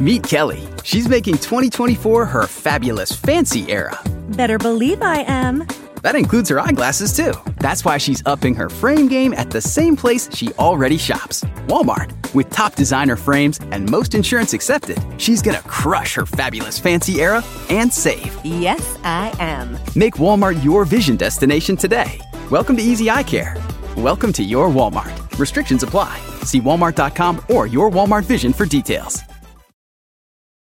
Meet Kelly. She's making 2024 her fabulous fancy era. Better believe I am. That includes her eyeglasses, too. That's why she's upping her frame game at the same place she already shops Walmart. With top designer frames and most insurance accepted, she's gonna crush her fabulous fancy era and save. Yes, I am. Make Walmart your vision destination today. Welcome to Easy Eye Care. Welcome to your Walmart. Restrictions apply. See walmart.com or your Walmart Vision for details.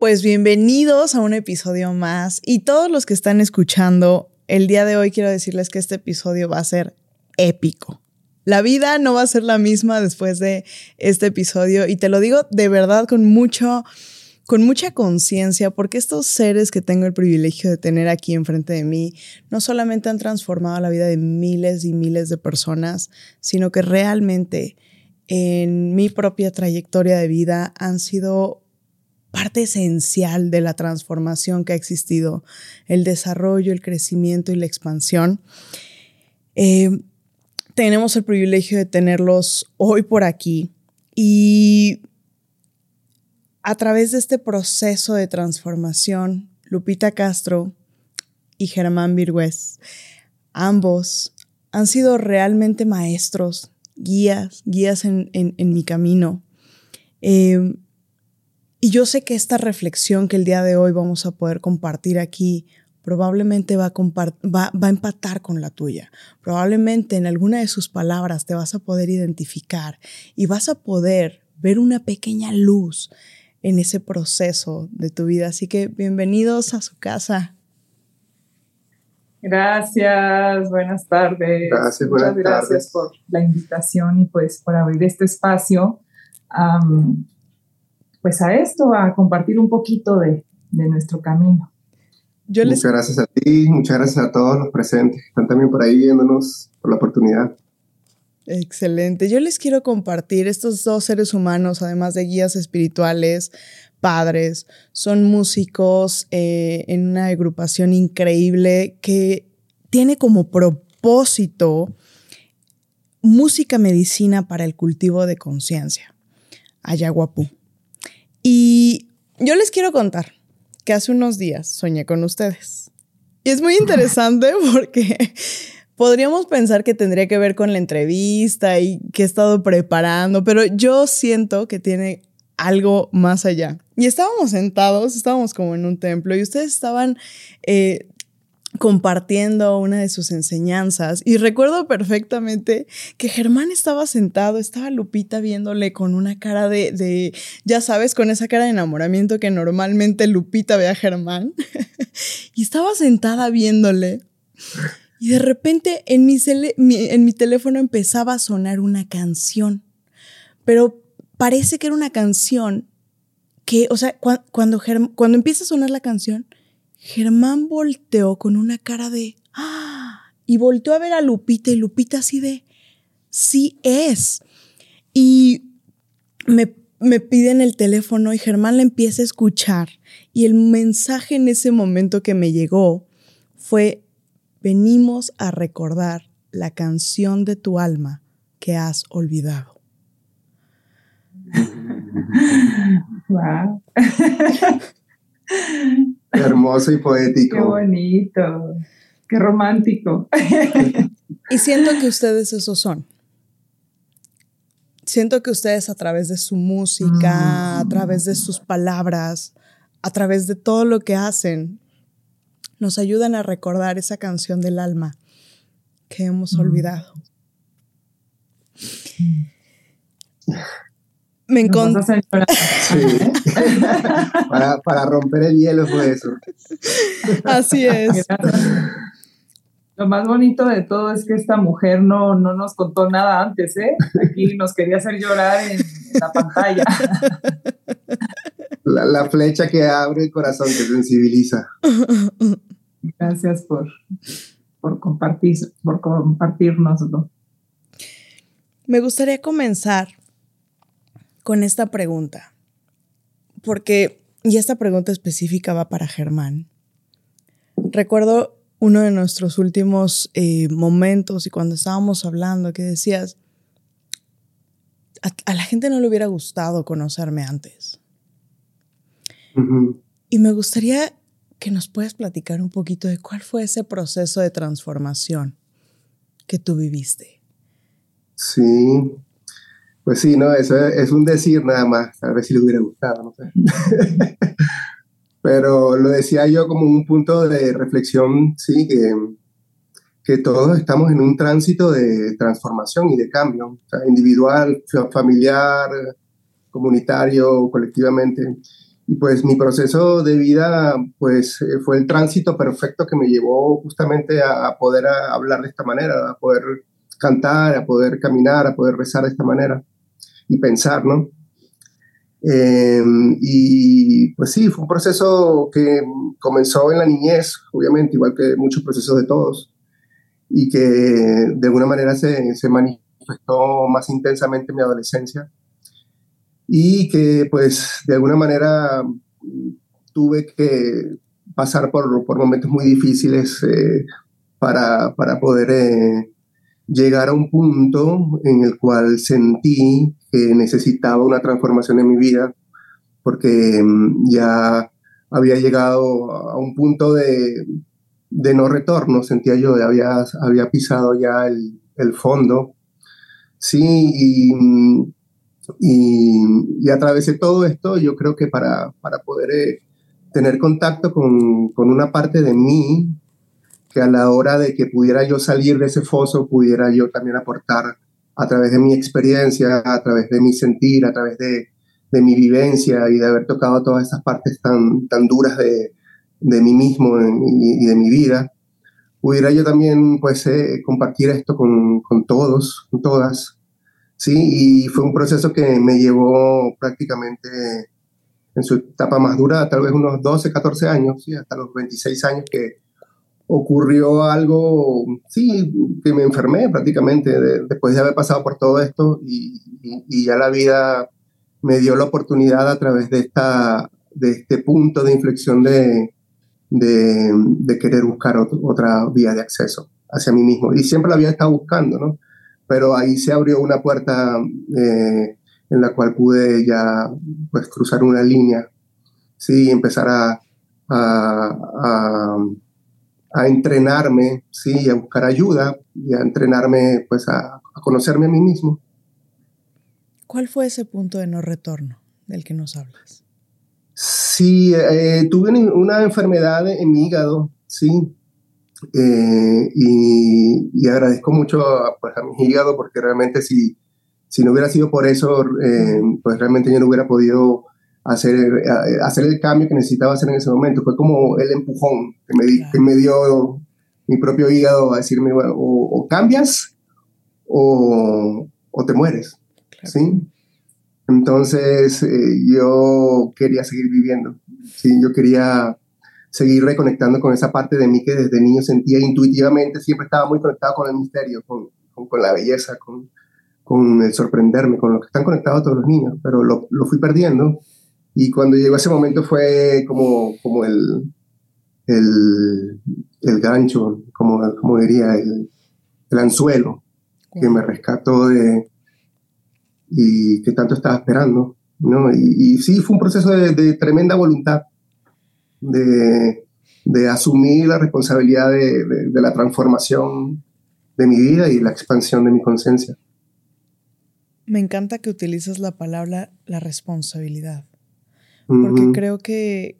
Pues bienvenidos a un episodio más y todos los que están escuchando, el día de hoy quiero decirles que este episodio va a ser épico. La vida no va a ser la misma después de este episodio y te lo digo de verdad con mucho con mucha conciencia porque estos seres que tengo el privilegio de tener aquí enfrente de mí no solamente han transformado la vida de miles y miles de personas, sino que realmente en mi propia trayectoria de vida han sido parte esencial de la transformación que ha existido, el desarrollo, el crecimiento y la expansión. Eh, tenemos el privilegio de tenerlos hoy por aquí y a través de este proceso de transformación, Lupita Castro y Germán Virgüez, ambos han sido realmente maestros, guías, guías en, mi camino. Eh, y yo sé que esta reflexión que el día de hoy vamos a poder compartir aquí probablemente va a, va, va a, empatar con la tuya. Probablemente en alguna de sus palabras te vas a poder identificar y vas a poder ver una pequeña luz en ese proceso de tu vida. Así que bienvenidos a su casa. Gracias, buenas tardes. Gracias, buenas Muchas gracias por la invitación y pues por abrir este espacio pues a esto, a compartir un poquito de, nuestro camino. Muchas gracias a ti, muchas gracias a todos los presentes que están también por ahí viéndonos por la oportunidad. Excelente. Yo les quiero compartir estos dos seres humanos, además de guías espirituales, padres, son músicos eh, en una agrupación increíble que tiene como propósito música medicina para el cultivo de conciencia, Ayaguapú. Y yo les quiero contar que hace unos días soñé con ustedes. Y es muy interesante porque podríamos pensar que tendría que ver con la entrevista y que he estado preparando, pero yo siento que tiene algo más allá. Y estábamos sentados, estábamos como en un templo y ustedes estaban eh, compartiendo una de sus enseñanzas. Y recuerdo perfectamente que Germán estaba sentado, estaba Lupita viéndole con una cara de, ya sabes, con esa cara de enamoramiento que normalmente Lupita ve a Germán. Y estaba sentada viéndole. Y de repente en mi, en mi teléfono empezaba a sonar una canción, pero parece que era una canción que, o sea, cuando, cuando empieza a sonar la canción, Germán volteó con una cara de ¡ah! Y volteó a ver a Lupita y Lupita así de sí es. Y me, me piden el teléfono y Germán le empieza a escuchar. Y el mensaje en ese momento que me llegó fue, venimos a recordar la canción de tu alma que has olvidado. Wow. hermoso y poético. Qué bonito, qué romántico. y siento que ustedes esos son. Siento que ustedes a través de su música, a través de sus palabras, a través de todo lo que hacen, nos ayudan a recordar esa canción del alma que hemos olvidado. Me encontré. para, romper el hielo fue eso. Así es. Lo más bonito de todo es que esta mujer no, no nos contó nada antes, ¿eh? Aquí nos quería hacer llorar en, la pantalla. La, flecha que abre el corazón, que sensibiliza. Gracias por, por, compartir, por compartirnoslo. Me gustaría comenzar con esta pregunta, porque, y esta pregunta específica va para Germán. Recuerdo uno de nuestros últimos eh, momentos y cuando estábamos hablando que decías, a, la gente no le hubiera gustado conocerme antes. Y me gustaría que nos puedas platicar un poquito de cuál fue ese proceso de transformación que tú viviste. Sí, pues sí, no, eso es, un decir nada más, a ver si le hubiera gustado, no sé. Pero lo decía yo como un punto de reflexión, sí, que, todos estamos en un tránsito de transformación y de cambio, individual, familiar, comunitario, colectivamente. Y pues mi proceso de vida pues eh, fue el tránsito perfecto que me llevó justamente a, poder hablar de esta manera, a poder cantar, a poder caminar, a poder rezar de esta manera y pensar, ¿no? Eh, y pues sí, fue un proceso que comenzó en la niñez, obviamente, igual que muchos procesos de todos, y que de alguna manera se, se manifestó más intensamente en mi adolescencia, y que pues de alguna manera tuve que pasar por, por momentos muy difíciles eh, para, para, poder eh, llegar a un punto en el cual sentí que necesitaba una transformación en mi vida porque mm, ya había llegado a un punto de, de no retorno, sentía yo, había, había pisado ya el, el fondo. Sí, y, y, y, atravesé todo esto, yo creo que para, para poder eh, tener contacto con, con, una parte de mí, que a la hora de que pudiera yo salir de ese foso, pudiera yo también aportar a través de mi experiencia, a través de mi sentir, a través de, de mi vivencia y de haber tocado todas esas partes tan, tan duras de, de mí mismo y, de mi vida, pudiera yo también pues eh, compartir esto con, con, todos, con todas. Sí, y fue un proceso que me llevó prácticamente en su etapa más dura, tal vez unos 12, 14 años, ¿sí? hasta los 26 años que, ocurrió algo, sí, que me enfermé prácticamente después de haber pasado por todo esto y, ya la vida me dio la oportunidad a través de, esta, de este punto de inflexión de, de, querer buscar otra vía de acceso hacia mí mismo. Y siempre la había estado buscando, ¿no? Pero ahí se abrió una puerta eh, en la cual pude ya pues cruzar una línea, sí, y empezar a, a a entrenarme, sí, a buscar ayuda y a entrenarme, pues, a, conocerme a mí mismo. ¿Cuál fue ese punto de no retorno del que nos hablas? Sí, eh, tuve una enfermedad en mi hígado, sí, eh, y, agradezco mucho pues, a mi hígado porque realmente si, si no hubiera sido por eso, eh, pues realmente yo no hubiera podido hacer, eh, hacer el cambio que necesitaba hacer en ese momento. Fue como el empujón que me, que me dio mi propio hígado a decirme, bueno, o, cambias o, o, te mueres. ¿sí? Entonces eh, yo quería seguir viviendo. ¿sí? Yo quería seguir reconectando con esa parte de mí que desde niño sentía intuitivamente, siempre estaba muy conectado con el misterio, con, con, la belleza, con, con, el sorprenderme, con lo que están conectados todos los niños, pero lo, lo fui perdiendo y cuando llegó ese momento fue como, como el, el, el gancho, como, como diría, el, el anzuelo que me rescató de, y que tanto estaba esperando. ¿no? Y, y sí, fue un proceso de, de tremenda voluntad, de, de, asumir la responsabilidad de, de, la transformación de mi vida y la expansión de mi conciencia. Me encanta que utilices la palabra la responsabilidad porque creo que,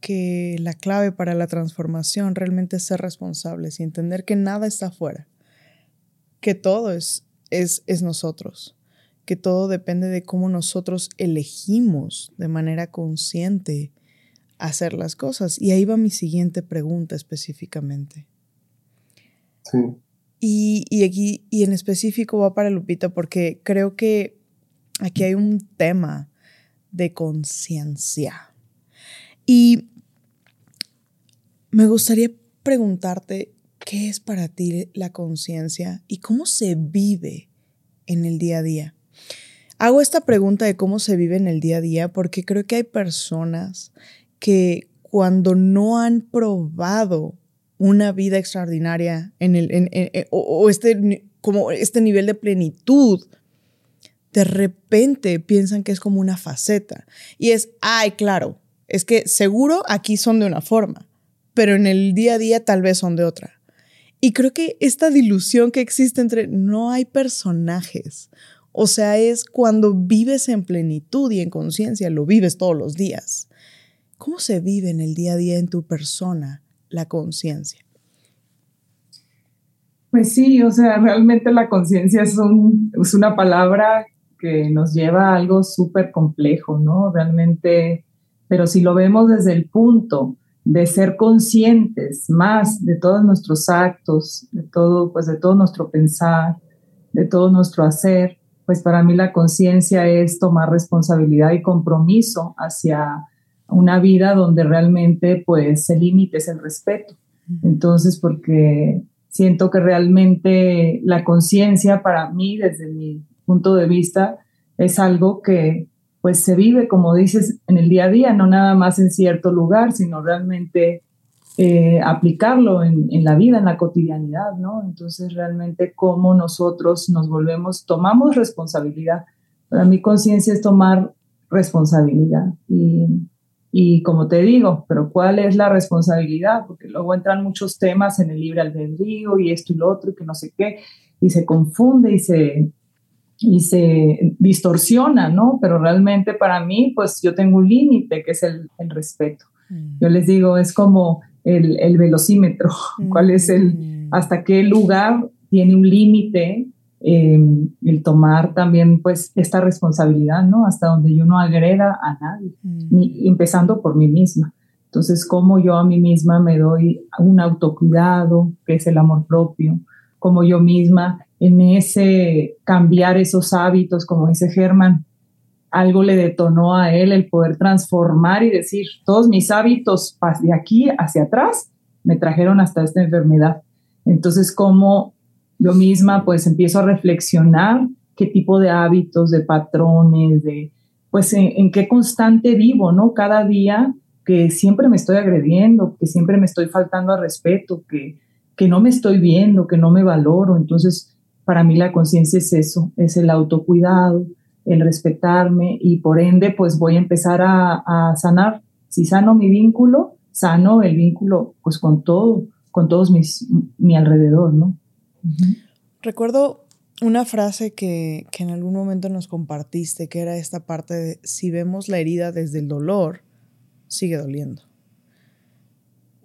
que la clave para la transformación realmente es ser responsables y entender que nada está afuera, que todo es, es, es nosotros, que todo depende de cómo nosotros elegimos de manera consciente hacer las cosas. Y ahí va mi siguiente pregunta específicamente. Sí. Y, y aquí, y en específico va para Lupita, porque creo que aquí hay un tema de conciencia. Y me gustaría preguntarte qué es para ti la conciencia y cómo se vive en el día a día. Hago esta pregunta de cómo se vive en el día a día porque creo que hay personas que cuando no han probado una vida extraordinaria en el, en, o, este, como este nivel de plenitud, de repente piensan que es como una faceta. Y es, ay, claro, es que seguro aquí son de una forma, pero en el día a día tal vez son de otra. Y creo que esta dilución que existe entre no hay personajes, o sea, es cuando vives en plenitud y en conciencia, lo vives todos los días. ¿Cómo se vive en el día a día en tu persona la conciencia? Pues sí, o sea, realmente la conciencia es, es una palabra que nos lleva a algo súper complejo, ¿no? Realmente, pero si lo vemos desde el punto de ser conscientes más de todos nuestros actos, de todo, pues de todo nuestro pensar, de todo nuestro hacer, pues para mí la conciencia es tomar responsabilidad y compromiso hacia una vida donde realmente pues el límite es el respeto. Entonces, porque siento que realmente la conciencia para mí, desde mi punto de vista, es algo que pues se vive, como dices, en el día a día, no nada más en cierto lugar, sino realmente eh, aplicarlo en, en, la vida, en la cotidianidad, ¿no? Entonces, realmente cómo nosotros nos volvemos, tomamos responsabilidad. Para mí, conciencia es tomar responsabilidad. Y y como te digo, pero ¿cuál es la responsabilidad? Porque luego entran muchos temas en el libre albedrío y esto y lo otro y que no sé qué, y se confunde y se, y se distorsiona, ¿no? Pero realmente para mí, pues yo tengo un límite que es el, el respeto. Mm. Yo les digo, es como el, el velocímetro, cuál es el, mm. hasta qué lugar tiene un límite Em, el tomar también pues esta responsabilidad, ¿no? Hasta donde yo no agreda a nadie, mm. ni, empezando por mí misma. Entonces, cómo yo a mí misma me doy un autocuidado, que es el amor propio, como yo misma en ese cambiar esos hábitos, como dice Germán, algo le detonó a él el poder transformar y decir, todos mis hábitos de aquí hacia atrás me trajeron hasta esta enfermedad. Entonces, cómo yo misma pues empiezo a reflexionar qué tipo de hábitos, de patrones, de pues en, qué constante vivo, ¿no? Cada día que siempre me estoy agrediendo, que siempre me estoy faltando al respeto, que, que no me estoy viendo, que no me valoro. Entonces, para mí la conciencia es eso, es el autocuidado, el respetarme y por ende pues voy a empezar a, sanar. Si sano mi vínculo, sano el vínculo pues con todo, con todos mis, mi alrededor, ¿no? Recuerdo una frase que, en algún momento nos compartiste, que era esta parte de, si vemos la herida desde el dolor, sigue doliendo.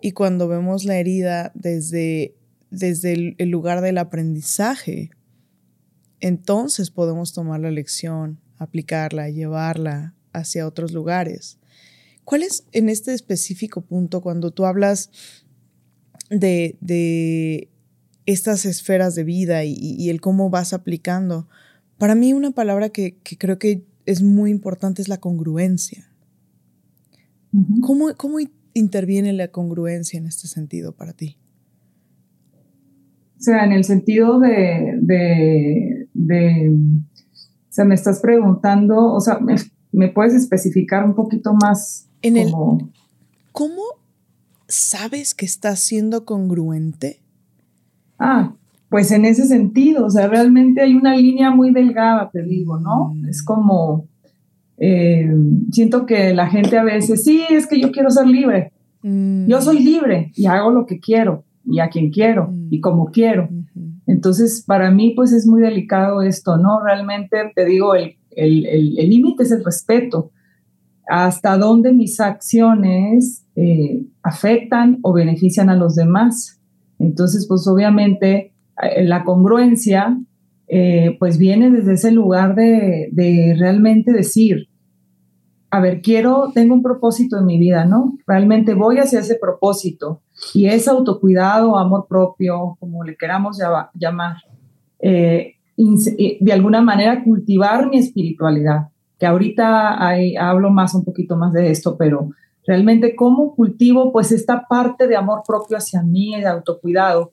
Y cuando vemos la herida desde, desde el, el lugar del aprendizaje, entonces podemos tomar la lección, aplicarla, llevarla hacia otros lugares. ¿Cuál es en este específico punto cuando tú hablas de, de estas esferas de vida y, el cómo vas aplicando. Para mí una palabra que, creo que es muy importante es la congruencia. ¿Cómo, interviene la congruencia en este sentido para ti? O sea, en el sentido de, de, o sea, me estás preguntando, o sea, me, puedes especificar un poquito más? En el, ¿Cómo sabes que estás siendo congruente Ah, pues en ese sentido, o sea, realmente hay una línea muy delgada, te digo, ¿no? Mm. Es como, eh, siento que la gente a veces, sí, es que yo quiero ser libre. Mm. Yo soy libre y hago lo que quiero y a quien quiero y como quiero. Entonces, para mí, pues es muy delicado esto, ¿no? Realmente, te digo, el límite es el respeto. Hasta dónde mis acciones eh, afectan o benefician a los demás. Entonces, pues obviamente eh, la congruencia, eh, pues viene desde ese lugar de, realmente decir, a ver, quiero, tengo un propósito en mi vida, ¿no? Realmente voy hacia ese propósito y es autocuidado, amor propio, como le queramos llamar, eh, eh, de alguna manera cultivar mi espiritualidad, que ahorita hablo más, un poquito más de esto, pero realmente cómo cultivo pues esta parte de amor propio hacia mí, de autocuidado,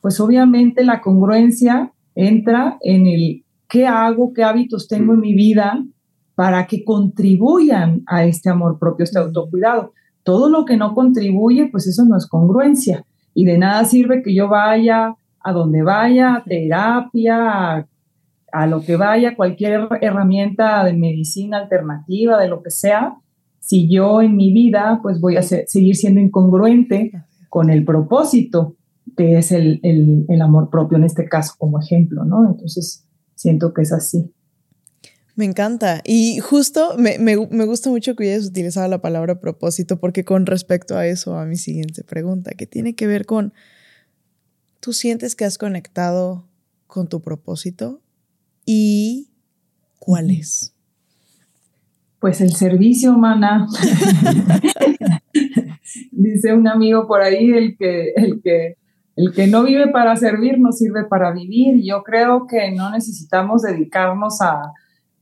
pues obviamente la congruencia entra en el qué hago, qué hábitos tengo en mi vida para que contribuyan a este amor propio, este autocuidado. Todo lo que no contribuye, pues eso no es congruencia. Y de nada sirve que yo vaya a donde vaya, a terapia, a, lo que vaya, cualquier herramienta de medicina alternativa, de lo que sea, si yo en mi vida pues voy a seguir siendo incongruente con el propósito que es el, el, amor propio en este caso como ejemplo, ¿no? Entonces siento que es así. Me encanta. Y justo me, me, me, gusta mucho que hayas utilizado la palabra propósito porque con respecto a eso, a mi siguiente pregunta, que tiene que ver con, ¿tú sientes que has conectado con tu propósito? ¿Y cuál es? Pues el servicio, humana. Dice un amigo por ahí, el que, el que el que no vive para servir no sirve para vivir. Yo creo que no necesitamos dedicarnos a,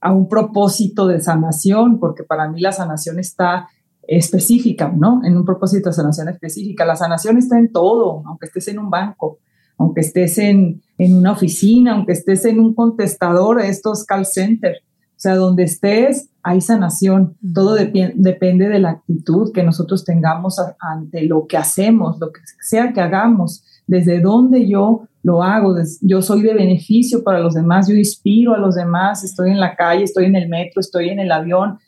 a un propósito de sanación, porque para mí la sanación está específica, ¿no? En un propósito de sanación específica. La sanación está en todo, aunque estés en un banco, aunque estés en, en una oficina, aunque estés en un contestador estos call centers. O sea, donde estés, hay sanación. Todo depende de la actitud que nosotros tengamos ante lo que hacemos, lo que sea que hagamos, desde dónde yo lo hago, yo soy de beneficio para los demás, yo inspiro a los demás, estoy en la calle, estoy en el metro, estoy en el avión.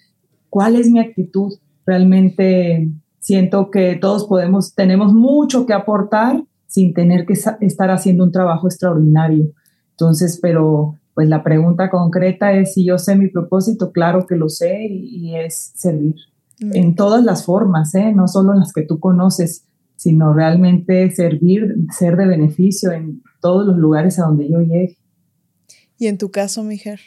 ¿Cuál es mi actitud? Realmente siento que todos podemos, tenemos mucho que aportar sin tener que estar haciendo un trabajo extraordinario. Entonces, pero pues la pregunta concreta es si yo sé mi propósito, claro que lo sé y, es servir en todas las formas, ¿eh? no solo en las que tú conoces, sino realmente servir, ser de beneficio en todos los lugares a donde yo llegue. ¿Y en tu caso, Mijer?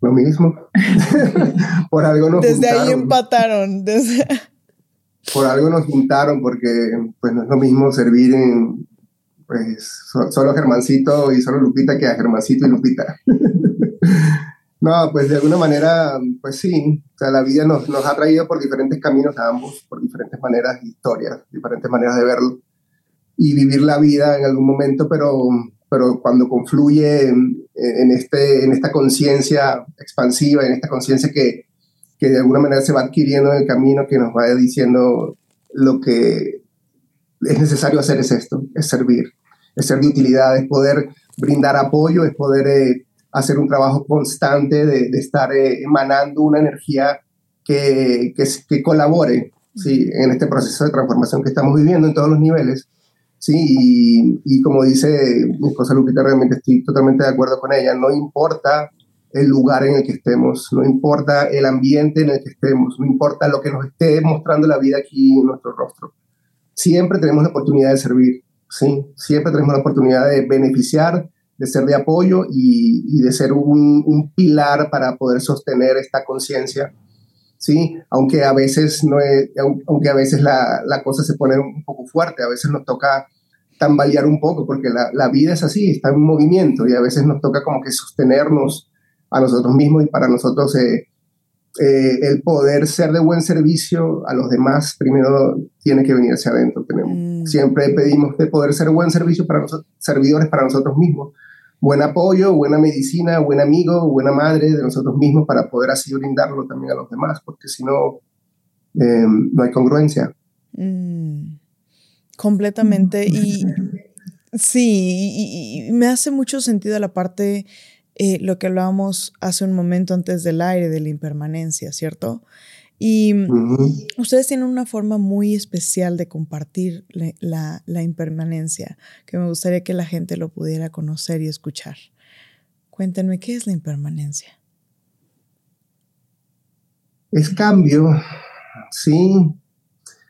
Lo mismo. Por algo nos Desde ahí empataron. Desde... Por algo nos juntaron, porque pues no es lo mismo servir en pues solo Germancito y solo Lupita que a Germancito y Lupita. No, pues de alguna manera, pues sí, o sea, la vida nos, nos ha traído por diferentes caminos a ambos, por diferentes maneras, historias, diferentes maneras de verlo y vivir la vida en algún momento, pero, pero cuando confluye en, este, en esta conciencia expansiva, en esta conciencia que, que de alguna manera se va adquiriendo en el camino, que nos va diciendo lo que es necesario hacer es esto, es servir, es ser de utilidad, es poder brindar apoyo, es poder eh, hacer un trabajo constante de, estar eh, emanando una energía que, que, colabore ¿sí? en este proceso de transformación que estamos viviendo en todos los niveles. Sí, y, y, como dice mi esposa Lupita, realmente estoy totalmente de acuerdo con ella. No importa el lugar en el que estemos, no importa el ambiente en el que estemos, no importa lo que nos esté mostrando la vida aquí en nuestro rostro. Siempre tenemos la oportunidad de servir, ¿sí? Siempre tenemos la oportunidad de beneficiar de ser de apoyo y, de ser un, pilar para poder sostener esta conciencia, ¿sí? Aunque a veces, no aunque a veces la, la, cosa se pone un poco fuerte, a veces nos toca tambalear un poco, porque la, la, vida es así, está en movimiento y a veces nos toca como que sostenernos a nosotros mismos y para nosotros eh, eh, el poder ser de buen servicio a los demás primero tiene que venir hacia adentro. Tenemos, mm. Siempre pedimos de poder ser buen servicio para nosotros, servidores para nosotros mismos, buen apoyo, buena medicina, buen amigo, buena madre de nosotros mismos para poder así brindarlo también a los demás, porque si no, em, no hay congruencia. Mm. completamente. Y sí, y, me hace mucho sentido la parte eh, lo que hablábamos hace un momento antes del aire, de la impermanencia, ¿cierto? Y ustedes tienen una forma muy especial de compartir la, la, impermanencia, que me gustaría que la gente lo pudiera conocer y escuchar. Cuéntenme, ¿qué es la impermanencia? Es cambio, sí,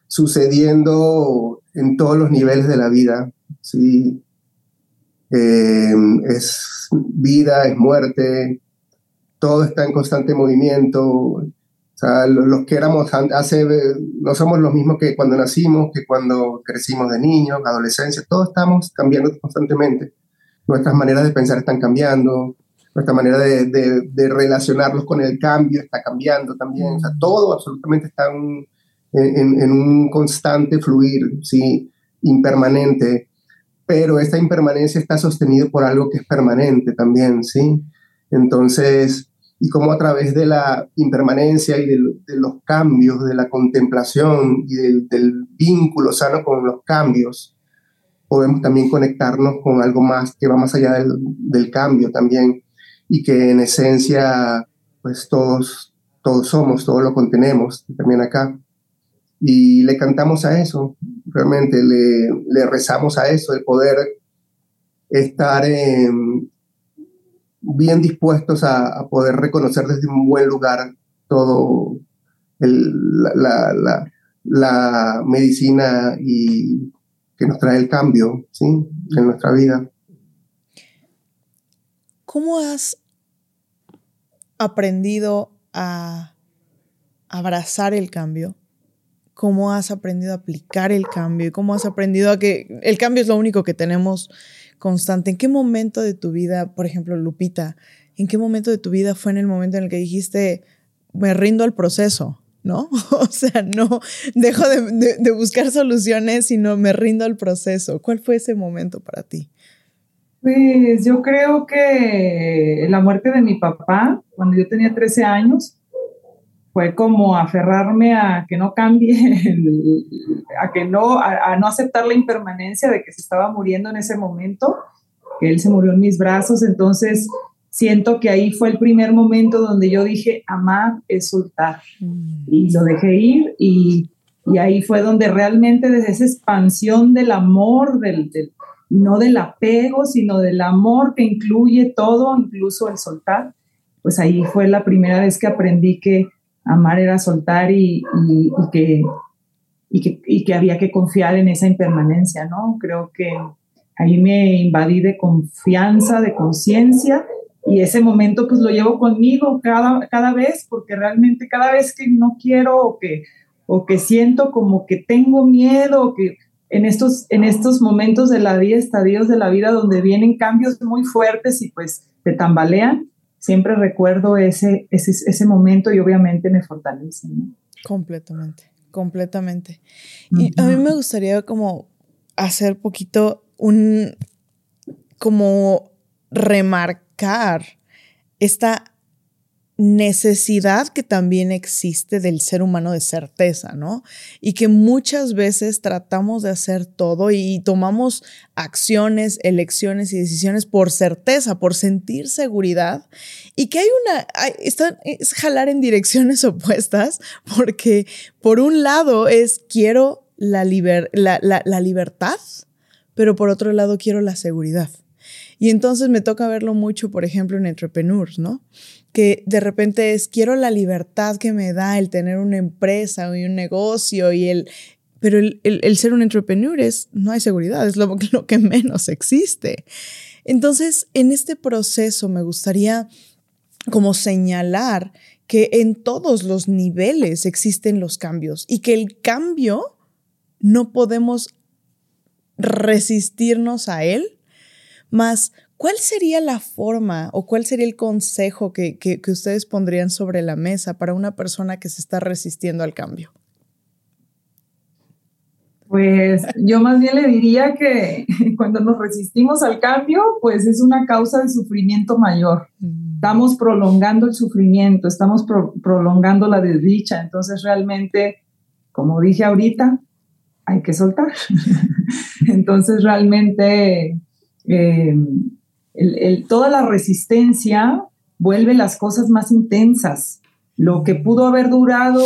sucediendo en todos los niveles de la vida, sí. Eh, es vida, es muerte, todo está en constante movimiento. O sea, los que éramos hace, no somos los mismos que cuando nacimos, que cuando crecimos de niños, adolescencia, todos estamos cambiando constantemente. Nuestras maneras de pensar están cambiando, nuestra manera de, de, relacionarnos con el cambio está cambiando también. O sea, todo absolutamente está en, en, en, un constante fluir, ¿sí? impermanente pero esta impermanencia está sostenida por algo que es permanente también, ¿sí? Entonces, y cómo a través de la impermanencia y de, los cambios, de la contemplación y del, vínculo sano con los cambios, podemos también conectarnos con algo más que va más allá del, del cambio también y que en esencia, pues todos, todos somos, todos lo contenemos también acá. Y le cantamos a eso, realmente le, le rezamos a eso, el poder estar bien dispuestos a, poder reconocer desde un buen lugar todo la, la, medicina y que nos trae el cambio ¿sí? en nuestra vida. ¿Cómo has aprendido a abrazar el cambio? cómo has aprendido a aplicar el cambio cómo has aprendido a que el cambio es lo único que tenemos constante. ¿En qué momento de tu vida, por ejemplo, Lupita, en qué momento de tu vida fue en el momento en el que dijiste, me rindo al proceso? ¿No? O sea, no dejo de, buscar soluciones, sino me rindo al proceso. ¿Cuál fue ese momento para ti? Pues yo creo que la muerte de mi papá, cuando yo tenía 13 años, fue como aferrarme a que no cambie, a que no, a, no aceptar la impermanencia de que se estaba muriendo en ese momento, que él se murió en mis brazos, entonces siento que ahí fue el primer momento donde yo dije, amar es soltar, mm. y lo dejé ir, y, y, ahí fue donde realmente desde esa expansión del amor, del, del, no del apego, sino del amor que incluye todo, incluso el soltar, pues ahí fue la primera vez que aprendí que amar era soltar y, que, y, que, había que confiar en esa impermanencia, ¿no? Creo que ahí me invadí de confianza, de conciencia y ese momento pues lo llevo conmigo cada, cada vez porque realmente cada vez que no quiero o que, o que siento como que tengo miedo que en estos, en estos momentos de la vida, estadios de la vida donde vienen cambios muy fuertes y pues te tambalean, siempre recuerdo ese, ese, ese momento y obviamente me fortalece. Completamente, completamente. Y a mí me gustaría como hacer poquito un, como remarcar esta necesidad que también existe del ser humano de certeza, ¿no? Y que muchas veces tratamos de hacer todo y tomamos acciones, elecciones y decisiones por certeza, por sentir seguridad y que hay una, es jalar en direcciones opuestas porque por un lado es quiero la, la, la libertad, pero por otro lado quiero la seguridad. Y entonces me toca verlo mucho, por ejemplo, en entrepreneurs, ¿no? que de repente es, quiero la libertad que me da el tener una empresa y un negocio y el... Pero el, el, ser un entrepreneur es, no hay seguridad, es lo, lo que menos existe. Entonces, en este proceso me gustaría como señalar que en todos los niveles existen los cambios y que el cambio no podemos resistirnos a él, más ¿Cuál sería la forma o cuál sería el consejo que, ustedes pondrían sobre la mesa para una persona que se está resistiendo al cambio? Pues yo más bien le diría que cuando nos resistimos al cambio, pues es una causa de sufrimiento mayor. Mm. Estamos prolongando el sufrimiento, estamos prolongando la desdicha. Entonces realmente, como dije ahorita, hay que soltar. Entonces realmente eh, toda la resistencia vuelve las cosas más intensas. Lo que pudo haber durado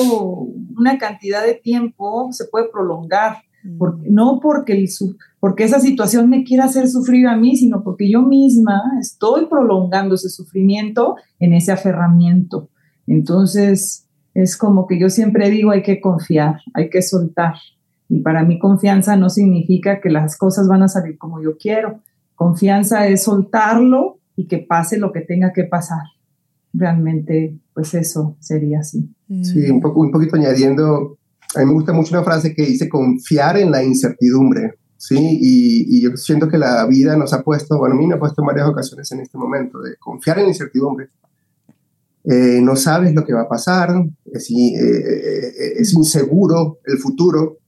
una cantidad de tiempo se puede prolongar. no porque, porque esa situación me quiera hacer sufrir a mí, sino porque yo misma estoy prolongando ese sufrimiento en ese aferramiento. Entonces, es como que yo siempre digo, hay que confiar, hay que soltar. Y para mí confianza no significa que las cosas van a salir como yo quiero, Confianza es soltarlo y que pase lo que tenga que pasar. realmente, pues eso sería así. Sí, un, poco, un poquito añadiendo, a mí me gusta mucho una frase que dice confiar en la incertidumbre, ¿sí? Y, yo siento que la vida nos ha puesto, bueno, a mí me ha puesto en varias ocasiones en este momento, de confiar en la incertidumbre. Eh, no sabes lo que va a pasar, es, eh, eh, es inseguro el futuro,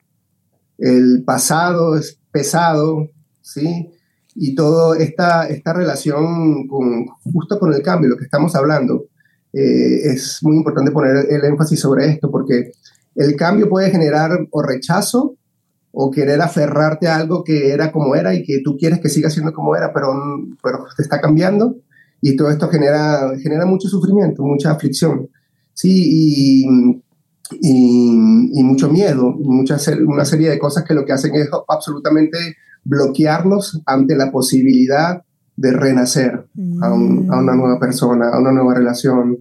el pasado es pesado, ¿sí? Y toda esta, esta relación con, justo con el cambio, lo que estamos hablando, es muy importante poner el énfasis sobre esto, porque el cambio puede generar o rechazo o querer aferrarte a algo que era como era y que tú quieres que siga siendo como era, pero, pero te está cambiando y todo esto genera, genera mucho sufrimiento, mucha aflicción, ¿sí? Y, y, mucho miedo, mucha, una serie de cosas que lo que hacen es absolutamente bloquearnos ante la posibilidad de renacer a, a, una nueva persona, a una nueva relación,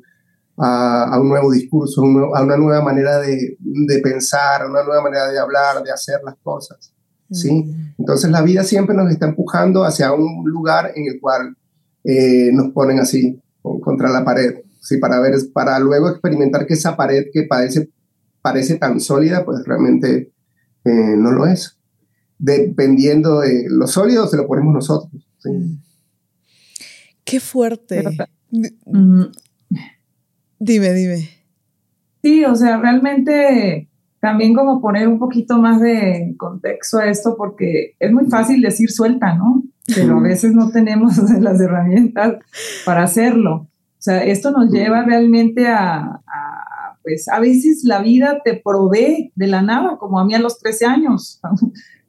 a, un nuevo discurso, a una nueva manera de, de, pensar, a una nueva manera de hablar, de hacer las cosas. ¿sí? Mm. Entonces la vida siempre nos está empujando hacia un lugar en el cual eh, nos ponen así, contra la pared, ¿sí? para, ver, para luego experimentar que esa pared que parece, parece tan sólida, pues realmente eh, no lo es. Dependiendo de lo sólido, se lo ponemos nosotros. ¿sí? Mm. Qué fuerte. Dime, dime. Sí, o sea, realmente también como poner un poquito más de contexto a esto, porque es muy fácil decir suelta, ¿no? Pero a veces no tenemos las herramientas para hacerlo. O sea, esto nos lleva realmente a, pues a veces la vida te provee de la nada, como a mí a los 13 años,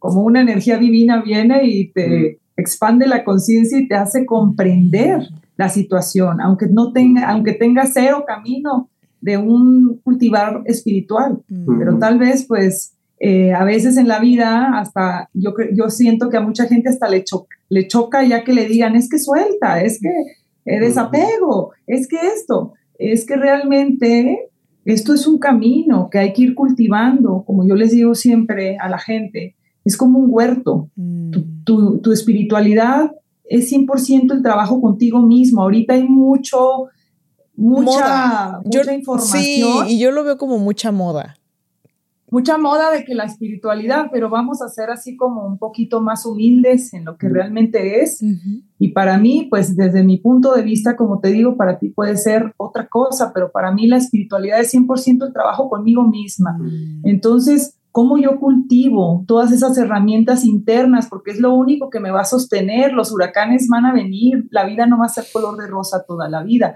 como una energía divina viene y te expande la conciencia y te hace comprender la situación, aunque no tenga, aunque tenga cero camino de un cultivar espiritual, pero tal vez pues eh, a veces en la vida hasta yo, yo siento que a mucha gente hasta le, le choca ya que le digan es que suelta, es que eh, desapego, es que esto, es que realmente esto es un camino que hay que ir cultivando, como yo les digo siempre a la gente, es como un huerto. tu, tu, espiritualidad es 100% el trabajo contigo mismo. Ahorita hay mucho, mucha, mucha información. Sí, y yo lo veo como mucha moda. Mucha moda de que la espiritualidad, pero vamos a ser así como un poquito más humildes en lo que realmente es. Y para mí, pues desde mi punto de vista, como te digo, para ti puede ser otra cosa, pero para mí la espiritualidad es 100% el trabajo conmigo misma. Mm. Entonces, cómo yo cultivo todas esas herramientas internas, porque es lo único que me va a sostener. Los huracanes van a venir, la vida no va a ser color de rosa toda la vida.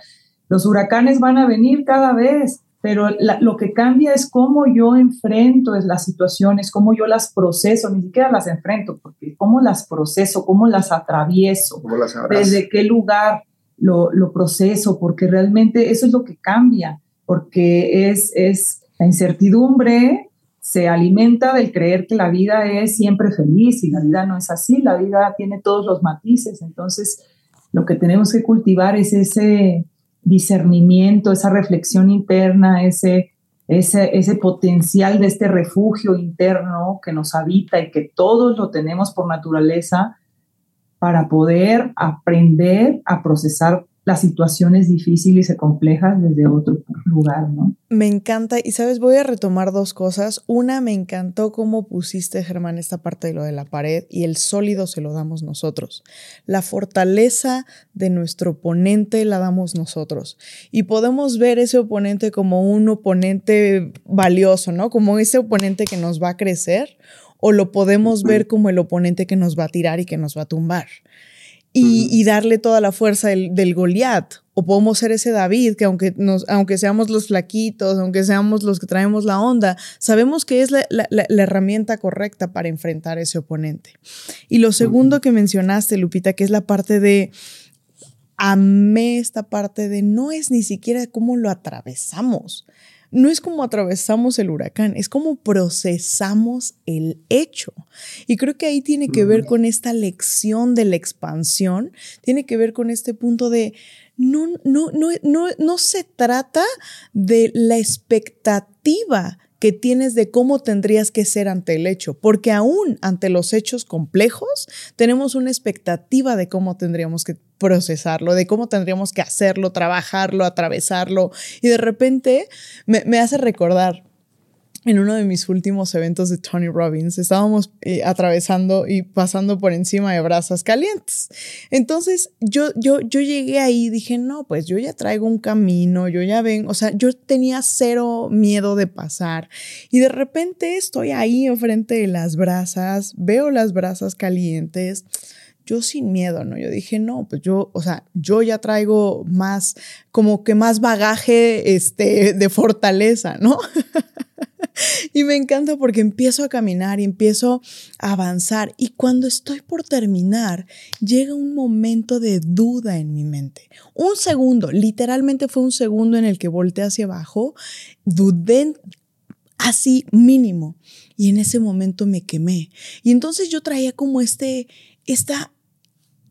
Los huracanes van a venir cada vez, pero lo que cambia es cómo yo enfrento las situaciones, cómo yo las proceso, ni siquiera las enfrento, porque cómo las proceso, cómo las atravieso, desde qué lugar lo, lo, proceso, porque realmente eso es lo que cambia, porque es, es la incertidumbre, se alimenta del creer que la vida es siempre feliz y la vida no es así, la vida tiene todos los matices, entonces lo que tenemos que cultivar es ese discernimiento, esa reflexión interna, ese, ese, ese potencial de este refugio interno que nos habita y que todos lo tenemos por naturaleza para poder aprender a procesar las situaciones difíciles y complejas desde otro lugar, ¿no? Me encanta, y sabes, voy a retomar dos cosas. Una, me encantó cómo pusiste, Germán, esta parte de lo de la pared y el sólido se lo damos nosotros. La fortaleza de nuestro oponente la damos nosotros. Y podemos ver ese oponente como un oponente valioso, ¿no? Como ese oponente que nos va a crecer, o lo podemos ver como el oponente que nos va a tirar y que nos va a tumbar y, darle toda la fuerza del, del Goliat. O podemos ser ese David, que aunque, nos, aunque seamos los flaquitos, aunque seamos los que traemos la onda, sabemos que es la, herramienta correcta para enfrentar a ese oponente. Y lo segundo que mencionaste, Lupita, que es la parte de, amé esta parte de no es ni siquiera cómo lo atravesamos, no es como atravesamos el huracán, es como procesamos el hecho. Y creo que ahí tiene que ver con esta lección de la expansión, tiene que ver con este punto de no, no, no, no, no se trata de la expectativa que tienes de cómo tendrías que ser ante el hecho, porque aún ante los hechos complejos tenemos una expectativa de cómo tendríamos que procesarlo, de cómo tendríamos que hacerlo, trabajarlo, atravesarlo, y de repente me, me hace recordar en uno de mis últimos eventos de Tony Robbins, estábamos eh, atravesando y pasando por encima de brasas calientes. Entonces yo, yo, yo llegué ahí y dije, no, pues yo ya traigo un camino, yo ya ven, o sea, yo tenía cero miedo de pasar. Y de repente estoy ahí enfrente de las brasas, veo las brasas calientes yo sin miedo, ¿no? Yo dije, no, pues yo, o sea, yo ya traigo más, como que más bagaje, este, de fortaleza, ¿no? y me encanta porque empiezo a caminar y empiezo a avanzar. Y cuando estoy por terminar, llega un momento de duda en mi mente. Un segundo, literalmente fue un segundo en el que volteé hacia abajo, dudé así mínimo. Y en ese momento me quemé. Y entonces yo traía como este, esta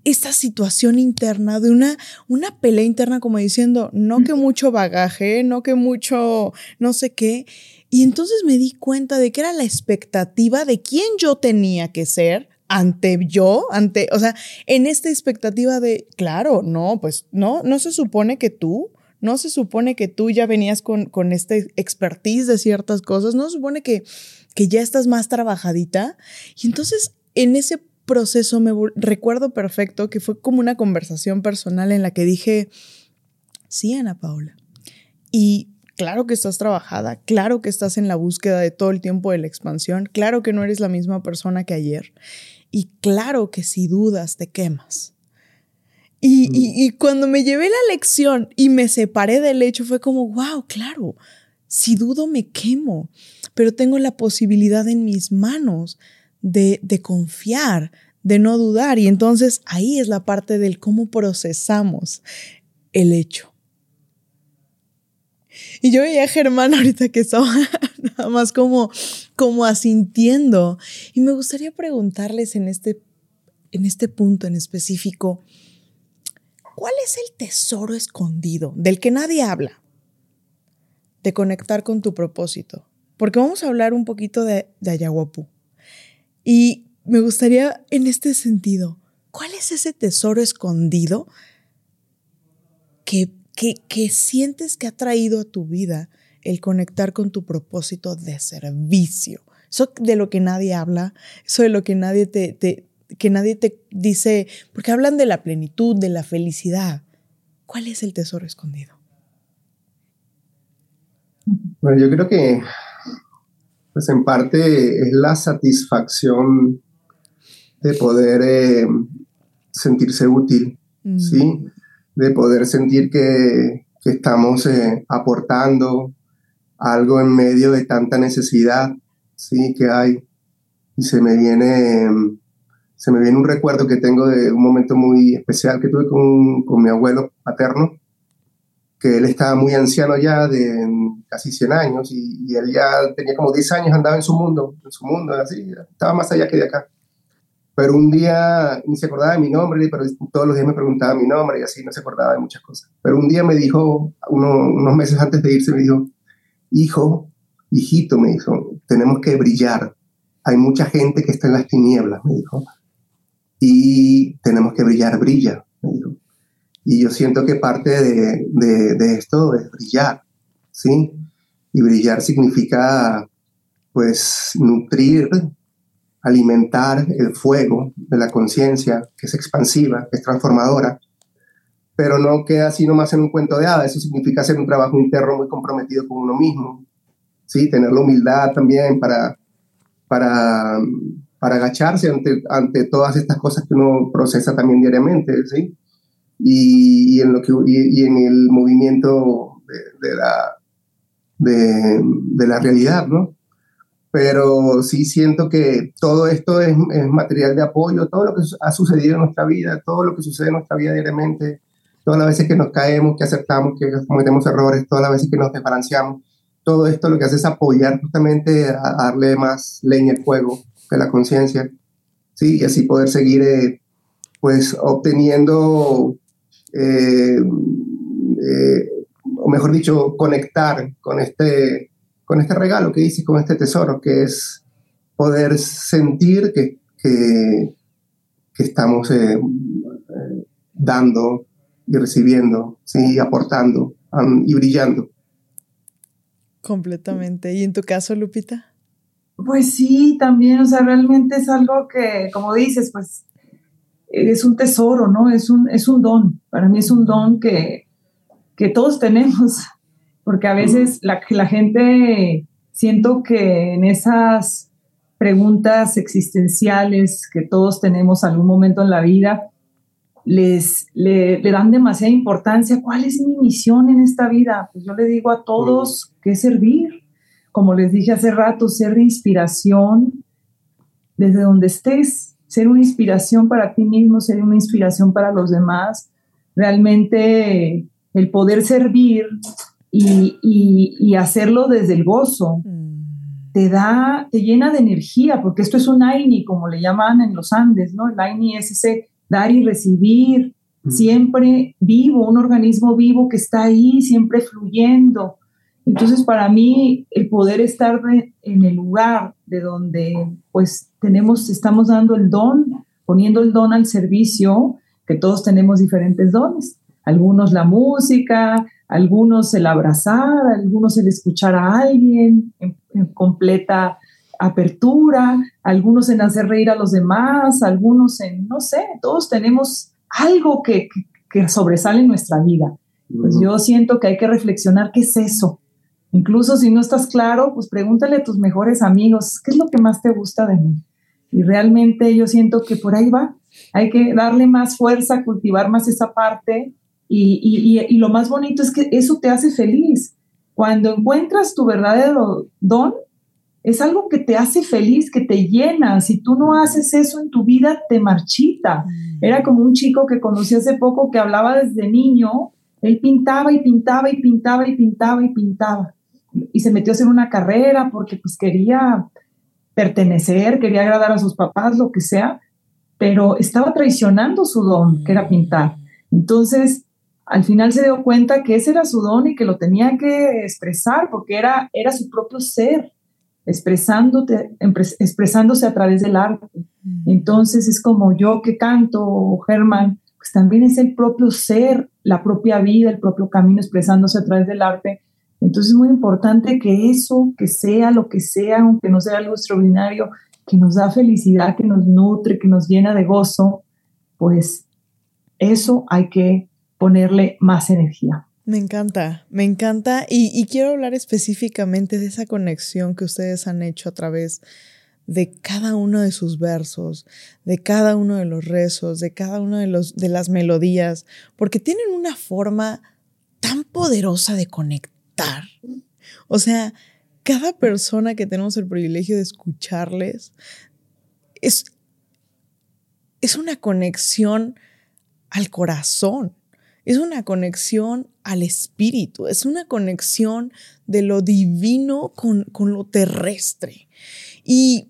esta situación interna, de una, una pelea interna como diciendo, no que mucho bagaje, no que mucho no sé qué. Y entonces me di cuenta de que era la expectativa de quién yo tenía que ser ante yo, ante, o sea, en esta expectativa de, claro, no, pues no, no se supone que tú, no se supone que tú ya venías con, con este expertise de ciertas cosas, no se supone que, que ya estás más trabajadita. Y entonces en ese proceso me recuerdo perfecto que fue como una conversación personal en la que dije, sí, Ana Paula. Y Claro que estás trabajada, claro que estás en la búsqueda de todo el tiempo de la expansión, claro que no eres la misma persona que ayer y claro que si dudas te quemas. Y, y, cuando me llevé la lección y me separé del hecho fue como, wow, claro, si dudo me quemo, pero tengo la posibilidad en mis manos de, de confiar, de no dudar. Y entonces ahí es la parte del cómo procesamos el hecho. Y yo veía a Germán ahorita que estaba nada más como, como asintiendo. Y me gustaría preguntarles en este, en este punto en específico, ¿cuál es el tesoro escondido del que nadie habla? De conectar con tu propósito. Porque vamos a hablar un poquito de, de Ayahuapu. Y me gustaría en este sentido, ¿cuál es ese tesoro escondido que que, sientes que ha traído a tu vida el conectar con tu propósito de servicio. Eso de lo que nadie habla, eso de lo que nadie te, que nadie te dice, porque hablan de la plenitud, de la felicidad. ¿Cuál es el tesoro escondido? Bueno, yo creo que, pues en parte es la satisfacción de poder eh, sentirse útil, ¿sí? De poder sentir que, que estamos eh, aportando algo en medio de tanta necesidad sí que hay. Y se me viene se me viene un recuerdo que tengo de un momento muy especial que tuve con, con mi abuelo paterno que él estaba muy anciano ya de casi 100 años y, y, él ya tenía como 10 años andaba en su mundo en su mundo así estaba más allá que de acá pero un día ni se acordaba de mi nombre, pero todos los días me preguntaba mi nombre y así no se acordaba de muchas cosas. Pero un día me dijo, unos meses antes de irse, me dijo, hijo, hijito, me dijo, tenemos que brillar. Hay mucha gente que está en las tinieblas, me dijo. Y tenemos que brillar, brilla, me dijo. Y yo siento que parte de, de, de esto es brillar, ¿sí? Y brillar significa, pues, nutrir alimentar el fuego de la conciencia, que es expansiva, es transformadora, pero no queda así nomás en un cuento de hadas, eso significa hacer un trabajo interno muy comprometido con uno mismo, ¿sí? tener la humildad también para, para, para agacharse ante, ante todas estas cosas que uno procesa también diariamente, ¿sí? y, en, lo que, y, en el movimiento de, la, de la realidad, ¿no? Pero sí siento que todo esto es, material de apoyo, todo lo que ha sucedido en nuestra vida, todo lo que sucede en nuestra vida diariamente, todas las veces que nos caemos, que aceptamos, que cometemos errores, todas las veces que nos desbalanceamos, todo esto lo que hace es apoyar justamente a darle más leña al fuego de la conciencia, ¿sí? Y así poder seguir, eh, pues, obteniendo, eh, eh, o mejor dicho, conectar con este con este regalo que hice, con este tesoro, que es poder sentir que, que, estamos eh, eh, dando y recibiendo, ¿sí? aportando y brillando. Completamente. ¿Y en tu caso, Lupita? Pues sí, también, o sea, realmente es algo que, como dices, pues es un tesoro, ¿no? Es un, es un don. Para mí es un don que, que todos tenemos, porque a veces la, la gente, siento que en esas preguntas existenciales que todos tenemos algún momento en la vida, les le, dan demasiada importancia. ¿Cuál es mi misión en esta vida? Pues yo le digo a todos que servir. Como les dije hace rato, ser de inspiración desde donde estés, ser una inspiración para ti mismo, ser una inspiración para los demás. Realmente el poder servir y, y, hacerlo desde el gozo mm. te da, te llena de energía, porque esto es un AINI, como le llaman en los Andes, ¿no? El AINI es ese dar y recibir, siempre vivo, un organismo vivo que está ahí, siempre fluyendo. Entonces, para mí, el poder estar en el lugar de donde, pues, tenemos, estamos dando el don, poniendo el don al servicio, que todos tenemos diferentes dones. Algunos la música, algunos el abrazar, algunos el escuchar a alguien en, en completa apertura, algunos en hacer reír a los demás, algunos en, no sé, todos tenemos algo que, que, sobresale en nuestra vida. Pues yo siento que hay que reflexionar qué es eso. Incluso si no estás claro, pues pregúntale a tus mejores amigos, ¿qué es lo que más te gusta de mí? Y realmente yo siento que por ahí va. Hay que darle más fuerza, cultivar más esa parte. Y, y, y lo más bonito es que eso te hace feliz. Cuando encuentras tu verdadero don, es algo que te hace feliz, que te llena. Si tú no haces eso en tu vida, te marchita. Mm. Era como un chico que conocí hace poco que hablaba desde niño, él pintaba y pintaba y pintaba y pintaba y pintaba. Y se metió a hacer una carrera porque pues quería pertenecer, quería agradar a sus papás, lo que sea, pero estaba traicionando su don, que era pintar. Entonces, al final se dio cuenta que ese era su don y que lo tenía que expresar porque era, era su propio ser expresándote, expresándose a través del arte. Entonces es como yo que canto, Germán, pues también es el propio ser, la propia vida, el propio camino expresándose a través del arte. Entonces es muy importante que eso, que sea lo que sea, aunque no sea algo extraordinario, que nos da felicidad, que nos nutre, que nos llena de gozo, pues eso hay que ponerle más energía. Me encanta, me encanta y, quiero hablar específicamente de esa conexión que ustedes han hecho a través de cada uno de sus versos, de cada uno de los rezos, de cada una de, los, de las melodías, porque tienen una forma tan poderosa de conectar. O sea, cada persona que tenemos el privilegio de escucharles es, es una conexión al corazón es una conexión al espíritu, es una conexión de lo divino con, lo terrestre. Y,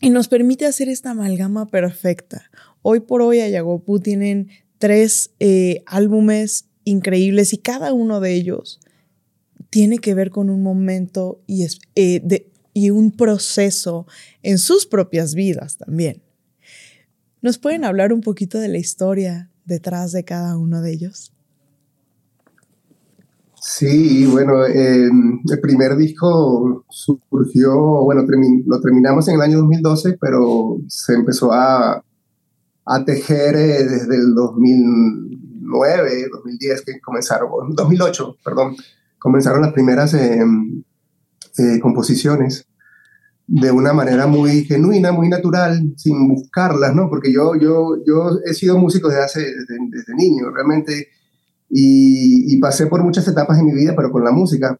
nos permite hacer esta amalgama perfecta. Hoy por hoy Ayagopu tienen tres eh, álbumes increíbles y cada uno de ellos tiene que ver con un momento y, eh, y un proceso en sus propias vidas también. ¿Nos pueden hablar un poquito de la historia detrás de cada uno de ellos? Sí, bueno, em, el primer disco surgió, bueno, lo terminamos en el año 2012, pero se empezó a, tejer eh, desde el 2009, 2010, que comenzaron, 2008, perdón, comenzaron las primeras em, eh, composiciones de una manera muy genuina, muy natural, sin buscarlas, ¿no? Porque yo, yo, yo he sido músico desde, hace, desde, niño, realmente, y, pasé por muchas etapas en mi vida, pero con la música.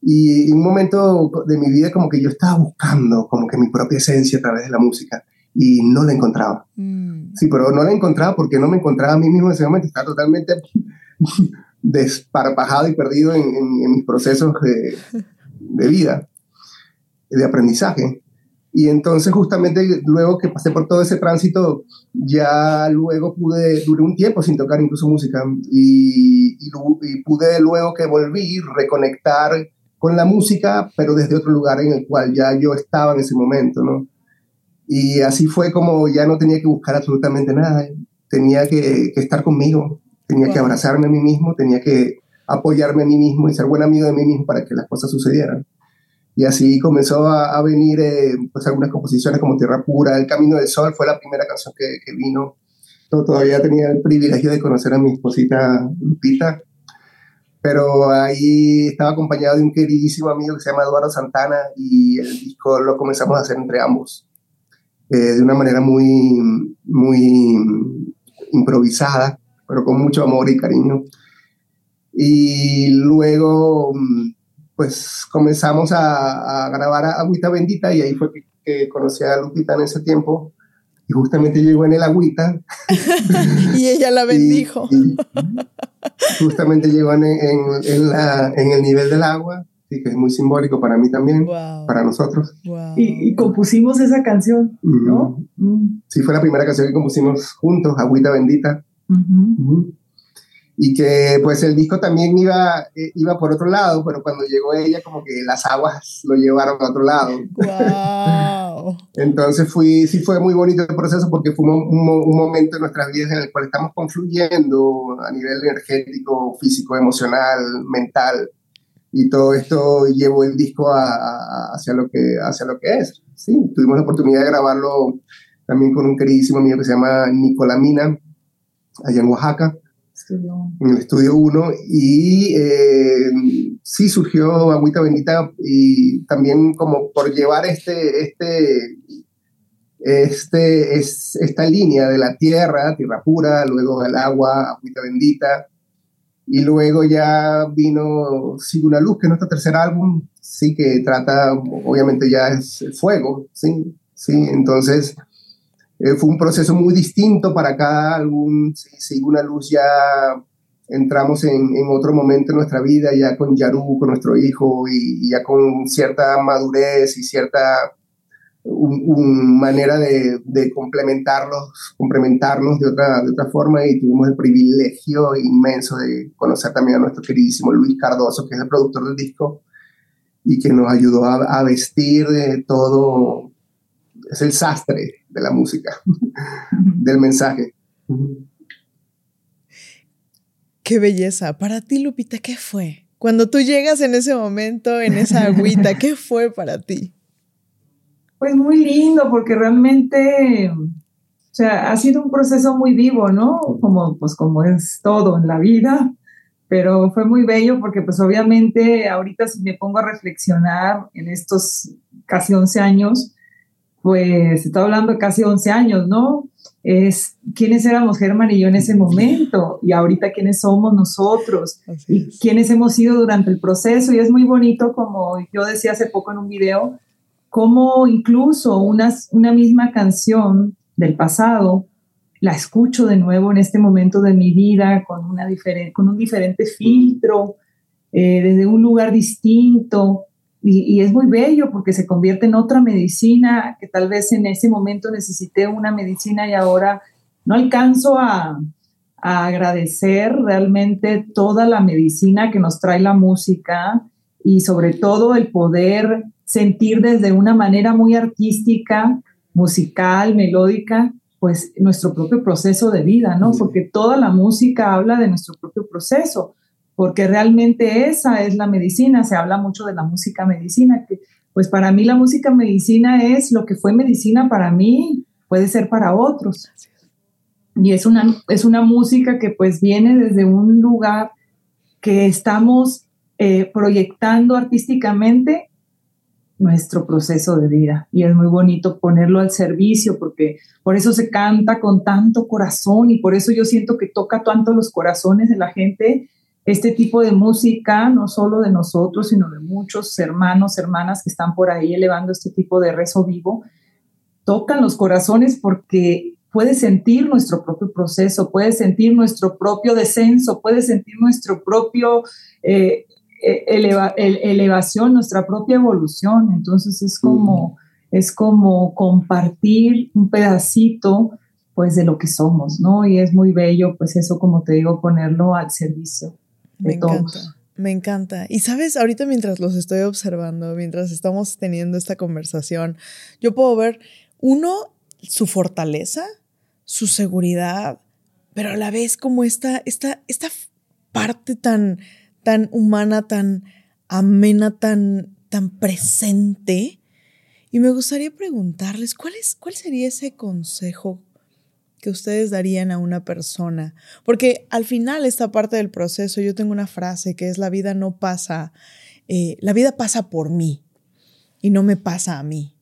Y en un momento de mi vida como que yo estaba buscando como que mi propia esencia a través de la música y no la encontraba. Mm. Sí, pero no la encontraba porque no me encontraba a mí mismo en ese momento, estaba totalmente desparpajado y perdido en, en mis procesos de, de vida de aprendizaje. Y entonces justamente luego que pasé por todo ese tránsito, ya luego pude, duré un tiempo sin tocar incluso música y, y, pude luego que volví reconectar con la música, pero desde otro lugar en el cual ya yo estaba en ese momento, ¿no? Y así fue como ya no tenía que buscar absolutamente nada, tenía que, estar conmigo, tenía que abrazarme a mí mismo, tenía que apoyarme a mí mismo y ser buen amigo de mí mismo para que las cosas sucedieran. Y así comenzó a, venir eh, pues algunas composiciones como Tierra Pura, El Camino del Sol fue la primera canción que, que vino. Todavía tenía el privilegio de conocer a mi esposita Lupita, pero ahí estaba acompañado de un queridísimo amigo que se llama Eduardo Santana y el disco lo comenzamos a hacer entre ambos, eh, de una manera muy, muy improvisada, pero con mucho amor y cariño. Y luego, pues comenzamos a, grabar Agüita Bendita y ahí fue que, que conocí a Lupita en ese tiempo y justamente llegó en el agüita. y ella la bendijo. justamente llegó en, en, la, en, el nivel del agua, y que es muy simbólico para mí también, para nosotros. Y, compusimos esa canción, ¿no? Mm. Sí, fue la primera canción que compusimos juntos, Agüita Bendita y que pues el disco también iba, eh, iba por otro lado, pero cuando llegó ella como que las aguas lo llevaron a otro lado. Wow. Entonces fui, sí fue muy bonito el proceso porque fue un, un, momento en nuestras vidas en el cual estamos confluyendo a nivel energético, físico, emocional, mental y todo esto llevó el disco a, hacia, lo que, hacia lo que es. Sí, tuvimos la oportunidad de grabarlo también con un queridísimo amigo que se llama Nicolamina, allá en Oaxaca en el estudio 1 y eh, sí surgió Agüita Bendita y también como por llevar este, este, este, es, esta línea de la tierra, tierra pura, luego el agua, Agüita Bendita y luego ya vino Sigue una luz, que es nuestro tercer álbum, sí que trata, obviamente ya es el fuego, sí, sí, entonces eh, fue un proceso muy distinto para cada álbum. Sí, una luz ya entramos en, en, otro momento en nuestra vida, ya con Yaru, con nuestro hijo, y, ya con cierta madurez y cierta un, manera de, de, complementarlos, complementarnos de otra, de otra forma y tuvimos el privilegio inmenso de conocer también a nuestro queridísimo Luis Cardoso, que es el productor del disco y que nos ayudó a, a vestir de todo, es el sastre de la música, del mensaje. Qué belleza. Para ti, Lupita, ¿qué fue? Cuando tú llegas en ese momento, en esa agüita, ¿qué fue para ti? Pues muy lindo, porque realmente, o sea, ha sido un proceso muy vivo, ¿no? Como, pues como es todo en la vida, pero fue muy bello porque pues obviamente ahorita si me pongo a reflexionar en estos casi 11 años, pues está hablando de casi 11 años, ¿no? Es quiénes éramos Germán y yo en ese momento y ahorita quiénes somos nosotros y quiénes hemos sido durante el proceso. Y es muy bonito, como yo decía hace poco en un video, cómo incluso una, una misma canción del pasado la escucho de nuevo en este momento de mi vida con, una con un diferente filtro, eh, desde un lugar distinto y, es muy bello porque se convierte en otra medicina que tal vez en ese momento necesité una medicina y ahora no alcanzo a, a agradecer realmente toda la medicina que nos trae la música y sobre todo el poder sentir desde una manera muy artística, musical, melódica, pues nuestro propio proceso de vida, ¿no? Porque toda la música habla de nuestro propio proceso porque realmente esa es la medicina. Se habla mucho de la música medicina, que pues para mí la música medicina es lo que fue medicina para mí, puede ser para otros. Y es una, es una música que pues viene desde un lugar que estamos eh, proyectando artísticamente nuestro proceso de vida. Y es muy bonito ponerlo al servicio porque por eso se canta con tanto corazón y por eso yo siento que toca tanto los corazones de la gente este tipo de música, no solo de nosotros, sino de muchos hermanos, hermanas que están por ahí elevando este tipo de rezo vivo, tocan los corazones porque puede sentir nuestro propio proceso, puede sentir nuestro propio descenso, puede sentir nuestro propio eh, eh, elevación, nuestra propia evolución. Entonces es como, es como compartir un pedacito pues de lo que somos, ¿no? Y es muy bello, pues eso, como te digo, ponerlo al servicio. Me encanta. Me encanta. Y sabes, ahorita mientras los estoy observando, mientras estamos teniendo esta conversación, yo puedo ver, uno, su fortaleza, su seguridad, pero a la vez como esta, esta, esta parte tan, tan humana, tan amena, tan, tan presente. Y me gustaría preguntarles, ¿cuál, es, cuál sería ese consejo que ustedes darían a una persona? Porque al final, esta parte del proceso, yo tengo una frase que es la vida no pasa, eh, la vida pasa por mí y no me pasa a mí.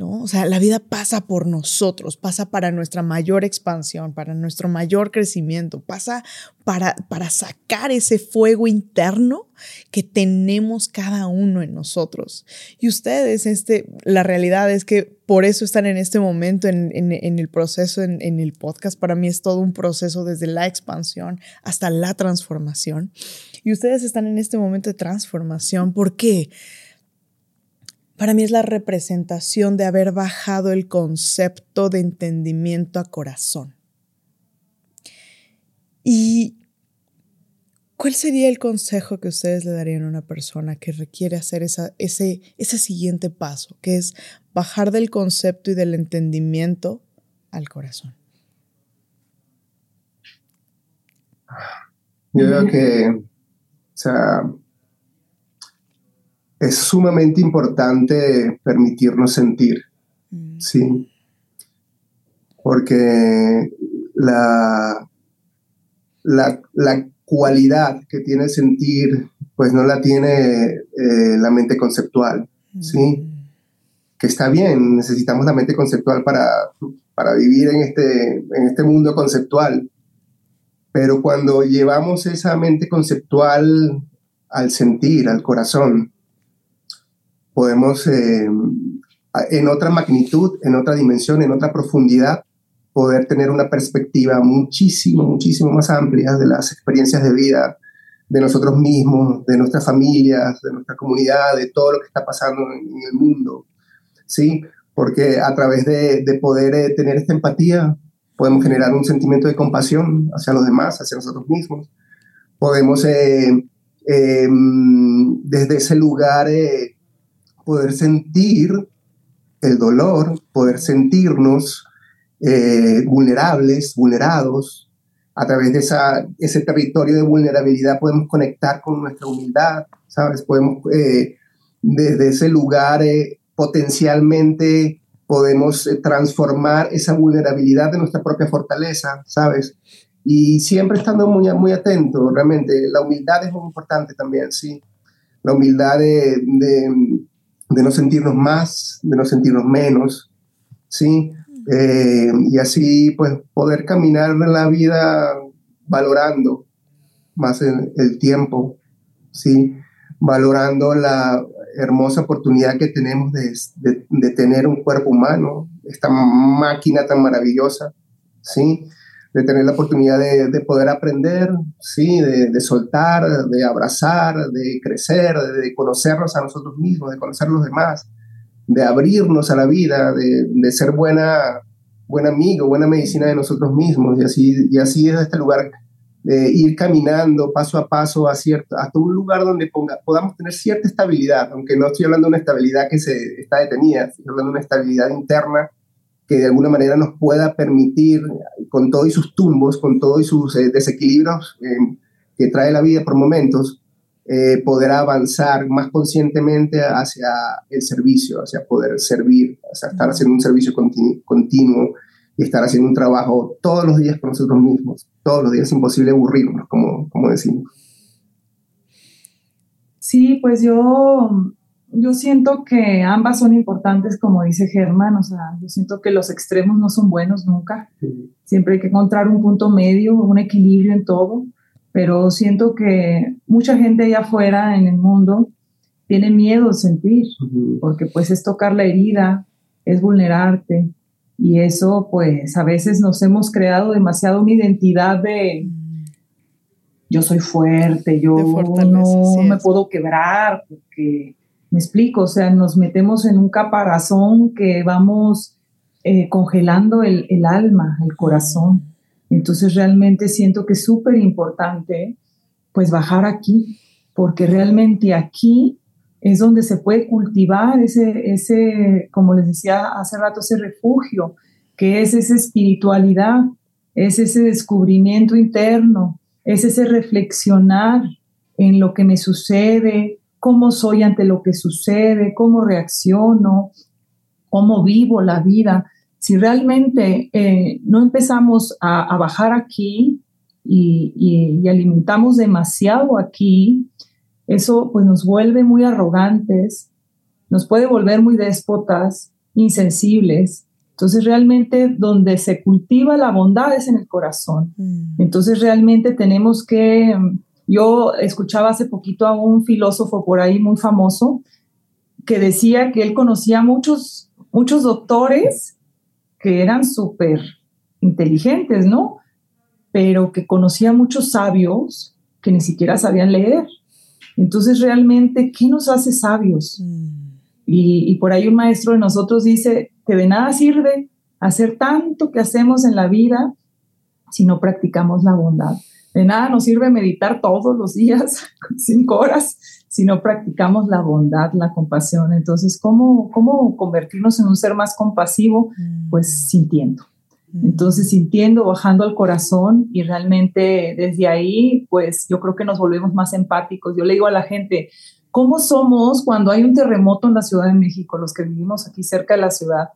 O sea, la vida pasa por nosotros, pasa para nuestra mayor expansión, para nuestro mayor crecimiento, pasa para, para sacar ese fuego interno que tenemos cada uno en nosotros. Y ustedes, este, la realidad es que por eso están en este momento en, el proceso, en, en el podcast. Para mí es todo un proceso desde la expansión hasta la transformación. Y ustedes están en este momento de transformación. ¿Por qué? Para mí es la representación de haber bajado el concepto de entendimiento a corazón. ¿Y cuál sería el consejo que ustedes le darían a una persona que requiere hacer ese, ese siguiente paso, que es bajar del concepto y del entendimiento al corazón? Yo creo que, o sea, es sumamente importante permitirnos sentir, mm. ¿sí? Porque la, la, cualidad que tiene sentir, pues no la tiene eh, la mente conceptual, ¿sí? Mm. Que está bien, necesitamos la mente conceptual para, para vivir en este, en este mundo conceptual, pero cuando llevamos esa mente conceptual al sentir, al corazón, podemos eh, en otra magnitud, en otra dimensión, en otra profundidad, poder tener una perspectiva muchísimo, muchísimo más amplia de las experiencias de vida de nosotros mismos, de nuestras familias, de nuestra comunidad, de todo lo que está pasando en, el mundo. ¿Sí? Porque a través de, poder eh, tener esta empatía, podemos generar un sentimiento de compasión hacia los demás, hacia nosotros mismos. Podemos, eh, em, desde ese lugar, poder sentir el dolor, poder sentirnos eh, vulnerables, vulnerados. A través de esa, ese territorio de vulnerabilidad podemos conectar con nuestra humildad, ¿sabes? Podemos, eh, desde ese lugar, eh, potencialmente podemos transformar esa vulnerabilidad de nuestra propia fortaleza, ¿sabes? Y siempre estando muy, muy atento, realmente. La humildad es muy importante también, ¿sí? La humildad de de no sentirnos más, de no sentirnos menos, ¿sí? Eh, y así, pues, poder caminar la vida valorando más el, el tiempo, ¿sí? Valorando la hermosa oportunidad que tenemos de, de, de, tener un cuerpo humano, esta máquina tan maravillosa, ¿sí? De tener la oportunidad de, poder aprender, sí, de, soltar, de abrazar, de crecer, de, conocernos a nosotros mismos, de conocer a los demás, de abrirnos a la vida, de, ser buena, buen amigo, buena medicina de nosotros mismos. Y así, y así desde este lugar, de ir caminando paso a paso a cierto, hasta un lugar donde ponga, podamos tener cierta estabilidad, aunque no estoy hablando de una estabilidad que se está detenida, estoy hablando de una estabilidad interna que de alguna manera nos pueda permitir, con todos sus tumbos, con todos sus eh, desequilibrios eh, que trae la vida por momentos, eh, poder avanzar más conscientemente hacia el servicio, hacia poder servir, hacia estar haciendo un servicio continuo y estar haciendo un trabajo todos los días con nosotros mismos. Todos los días es imposible aburrirnos, como, como decimos. Sí, pues yo yo siento que ambas son importantes, como dice Germán, o sea, yo siento que los extremos no son buenos nunca. Siempre hay que encontrar un punto medio, un equilibrio en todo, pero siento que mucha gente allá afuera en el mundo tiene miedo de sentir, porque pues es tocar la herida, es vulnerarte, y eso pues a veces nos hemos creado demasiado una identidad de yo soy fuerte, yo no me puedo quebrar, porque me explico, o sea, nos metemos en un caparazón que vamos eh, congelando el, el, alma, el corazón. Entonces realmente siento que es súper importante pues bajar aquí, porque realmente aquí es donde se puede cultivar ese, ese, como les decía hace rato, ese refugio, que es esa espiritualidad, es ese descubrimiento interno, es ese reflexionar en lo que me sucede, cómo soy ante lo que sucede, cómo reacciono, cómo vivo la vida. Si realmente eh, no empezamos a, bajar aquí y, alimentamos demasiado aquí, eso pues nos vuelve muy arrogantes, nos puede volver muy déspotas, insensibles. Entonces realmente donde se cultiva la bondad es en el corazón. Mm. Entonces realmente tenemos que, yo escuchaba hace poquito a un filósofo por ahí muy famoso que decía que él conocía muchos, muchos doctores que eran súper inteligentes, ¿no? Pero que conocía muchos sabios que ni siquiera sabían leer. Entonces, realmente, ¿qué nos hace sabios? Mm. Y, por ahí un maestro de nosotros dice que de nada sirve hacer tanto que hacemos en la vida si no practicamos la bondad. De nada nos sirve meditar todos los días, cinco horas, si no practicamos la bondad, la compasión. Entonces, ¿cómo, cómo convertirnos en un ser más compasivo? Mm. Pues sintiendo. Mm. Entonces, sintiendo, bajando al corazón y realmente desde ahí, pues yo creo que nos volvemos más empáticos. Yo le digo a la gente, ¿cómo somos cuando hay un terremoto en la Ciudad de México, los que vivimos aquí cerca de la ciudad?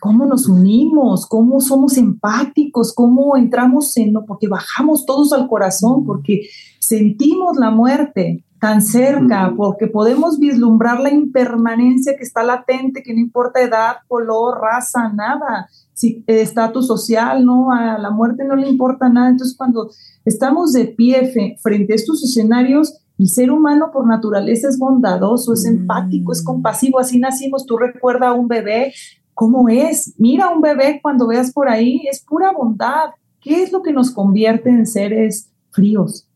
¿Cómo nos unimos? ¿Cómo somos empáticos? ¿Cómo entramos en lo? Porque bajamos todos al corazón, mm. porque sentimos la muerte tan cerca, porque podemos vislumbrar la impermanencia que está latente, que no importa edad, color, raza, nada, si estatus social, no, a la muerte no le importa nada. Entonces, cuando estamos de pie frente a estos escenarios, el ser humano por naturaleza es bondadoso, es empático, es mm. compasivo, así nacimos. Tú recuerda a un bebé, ¿cómo es? Mira un bebé cuando veas por ahí, es pura bondad. ¿Qué es lo que nos convierte en seres fríos?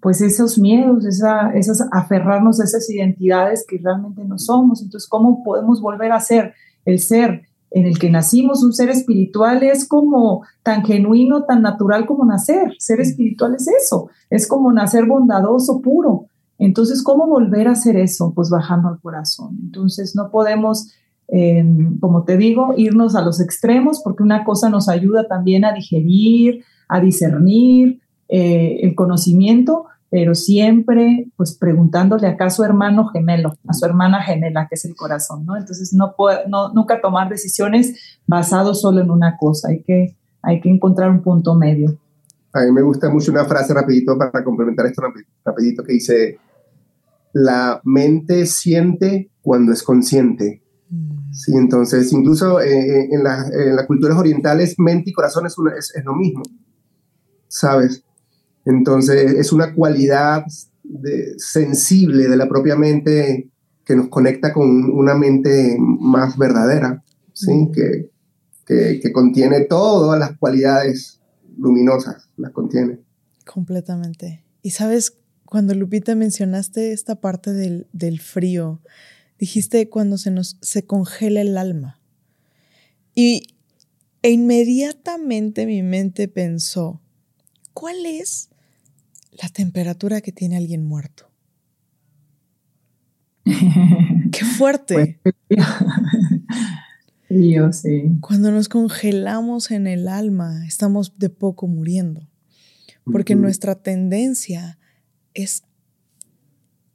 pues esos miedos, esa, esas aferrarnos a esas identidades que realmente no somos. Entonces, ¿cómo podemos volver a ser el ser en el que nacimos? Un ser espiritual es como tan genuino, tan natural como nacer. Ser espiritual es eso, es como nacer bondadoso, puro. Entonces, ¿cómo volver a hacer eso? Pues bajando al corazón. Entonces, no podemos, em, como te digo, irnos a los extremos porque una cosa nos ayuda también a digerir, a discernir, eh, el conocimiento, pero siempre pues preguntándole acá a su hermano gemelo, a su hermana gemela, que es el corazón, ¿no? Entonces no, puede, no nunca tomar decisiones basados solo en una cosa, hay que, hay que encontrar un punto medio. A mí me gusta mucho una frase rapidito para complementar esto rapidito que dice, la mente siente cuando es consciente. Sí, entonces incluso eh, en, las culturas orientales mente y corazón es, es, es lo mismo, ¿sabes? Entonces, es una cualidad sensible de la propia mente que nos conecta con una mente más verdadera, ¿sí? que, que, contiene todas las cualidades luminosas, las contiene. Completamente. Y sabes, cuando Lupita mencionaste esta parte del, del frío, dijiste cuando se nos se congela el alma. Y e inmediatamente mi mente pensó, ¿cuál es la temperatura que tiene alguien muerto. Qué fuerte. Yo sí. Cuando nos congelamos en el alma, estamos de poco muriendo, porque nuestra tendencia es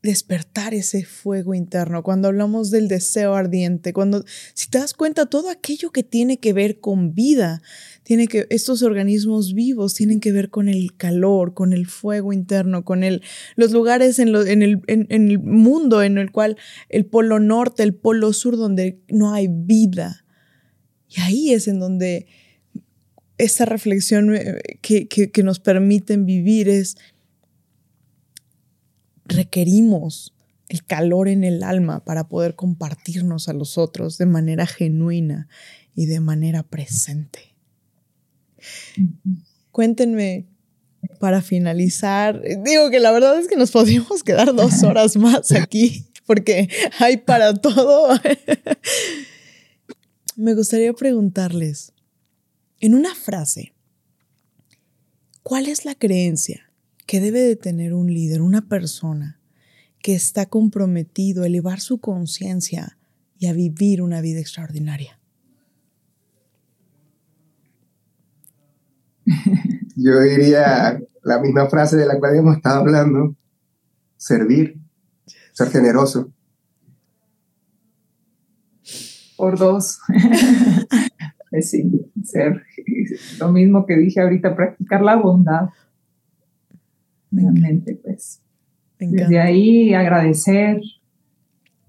despertar ese fuego interno, cuando hablamos del deseo ardiente, cuando, si te das cuenta, todo aquello que tiene que ver con vida, tiene que, estos organismos vivos tienen que ver con el calor, con el fuego interno, con el, los lugares en, en, el, en, el mundo en el cual el polo norte, el polo sur, donde no hay vida. Y ahí es en donde esta reflexión eh, que, que nos permiten vivir es requerimos el calor en el alma para poder compartirnos a los otros de manera genuina y de manera presente. Cuéntenme para finalizar, digo que la verdad es que nos podríamos quedar dos horas más aquí porque hay para todo. Me gustaría preguntarles, en una frase, ¿cuál es la creencia que debe de tener un líder, una persona que está comprometido a elevar su conciencia y a vivir una vida extraordinaria? Yo diría la misma frase de la cual hemos estado hablando, servir, ser generoso. Por dos. Pues sí, ser lo mismo que dije ahorita, practicar la bondad. Realmente, pues. Desde ahí agradecer,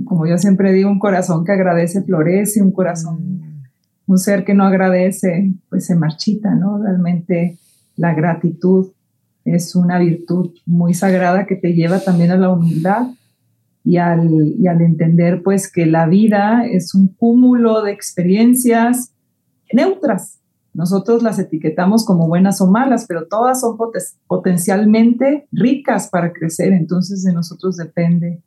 como yo siempre digo, un corazón que agradece florece, un corazón, mm. un ser que no agradece, pues se marchita, ¿no? Realmente la gratitud es una virtud muy sagrada que te lleva también a la humildad y al, y al entender pues que la vida es un cúmulo de experiencias neutras. Nosotros las etiquetamos como buenas o malas, pero todas son potencialmente ricas para crecer. Entonces de nosotros depende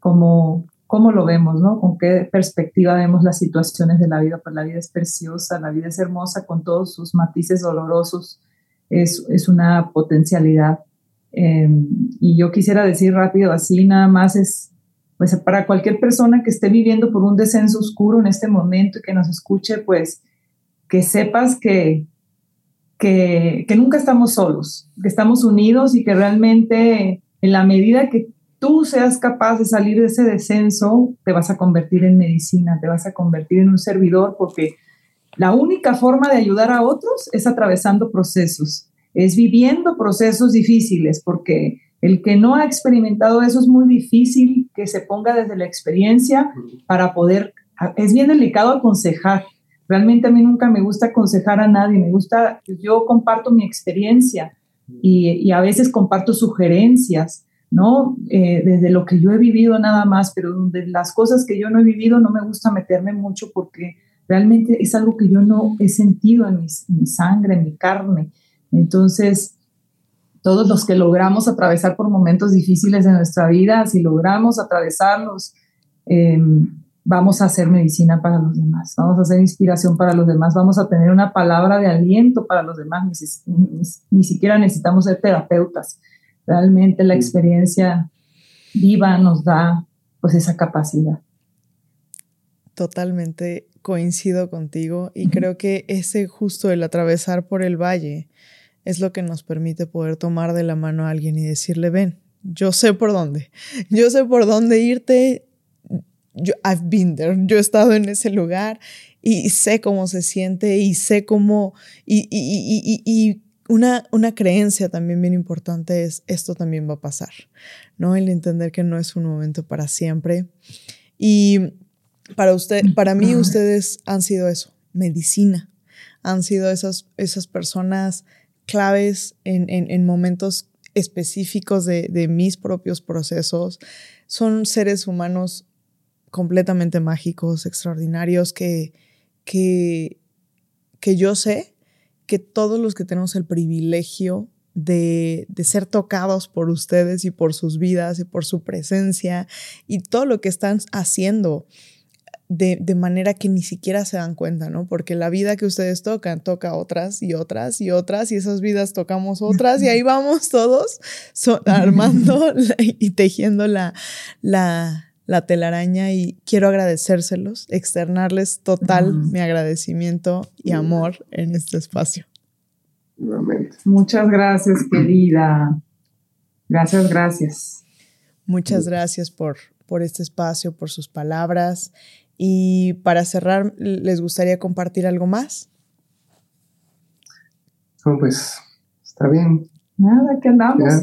cómo, cómo lo vemos, ¿no? Con qué perspectiva vemos las situaciones de la vida. Pues la vida es preciosa, la vida es hermosa con todos sus matices dolorosos. Es, es una potencialidad. Em, y yo quisiera decir rápido así, nada más es, pues para cualquier persona que esté viviendo por un descenso oscuro en este momento y que nos escuche, pues que sepas que, que, nunca estamos solos, que estamos unidos y que realmente en la medida que tú seas capaz de salir de ese descenso, te vas a convertir en medicina, te vas a convertir en un servidor, porque la única forma de ayudar a otros es atravesando procesos, es viviendo procesos difíciles, porque el que no ha experimentado eso es muy difícil que se ponga desde la experiencia para poder, es bien delicado aconsejar, Realmente a mí nunca me gusta aconsejar a nadie, me gusta, yo comparto mi experiencia y, a veces comparto sugerencias, ¿no? Eh, desde lo que yo he vivido nada más, pero de las cosas que yo no he vivido no me gusta meterme mucho porque realmente es algo que yo no he sentido en mi, sangre, en mi carne. Entonces, todos los que logramos atravesar por momentos difíciles de nuestra vida, si logramos atravesarlos, eh, vamos a hacer medicina para los demás, vamos a hacer inspiración para los demás, vamos a tener una palabra de aliento para los demás, ni, siquiera necesitamos ser terapeutas. Realmente la experiencia viva nos da pues esa capacidad. Totalmente coincido contigo y creo que ese justo el atravesar por el valle es lo que nos permite poder tomar de la mano a alguien y decirle, ven, yo sé por dónde, yo sé por dónde irte, yo, I've been there, yo he estado en ese lugar y sé cómo se siente y sé cómo, y, y, y, una, una creencia también bien importante es esto también va a pasar, ¿no? El entender que no es un momento para siempre. Y para usted, para mí ustedes han sido eso, medicina, han sido esas, esas personas claves en, en, en momentos específicos de, de mis propios procesos. Son seres humanos completamente mágicos, extraordinarios, que, que, que yo sé que todos los que tenemos el privilegio de, de, ser tocados por ustedes y por sus vidas y por su presencia y todo lo que están haciendo de, de, manera que ni siquiera se dan cuenta, ¿no? Porque la vida que ustedes tocan toca otras y otras y otras y esas vidas tocamos otras y ahí vamos todos armando y tejiendo la, la, la telaraña y quiero agradecérselos, externarles total mi agradecimiento y amor en este espacio. Muchas gracias, querida. Gracias, gracias. Muchas gracias por, por este espacio, por sus palabras. Y para cerrar, ¿les gustaría compartir algo más? pues está bien. Nada, que andamos.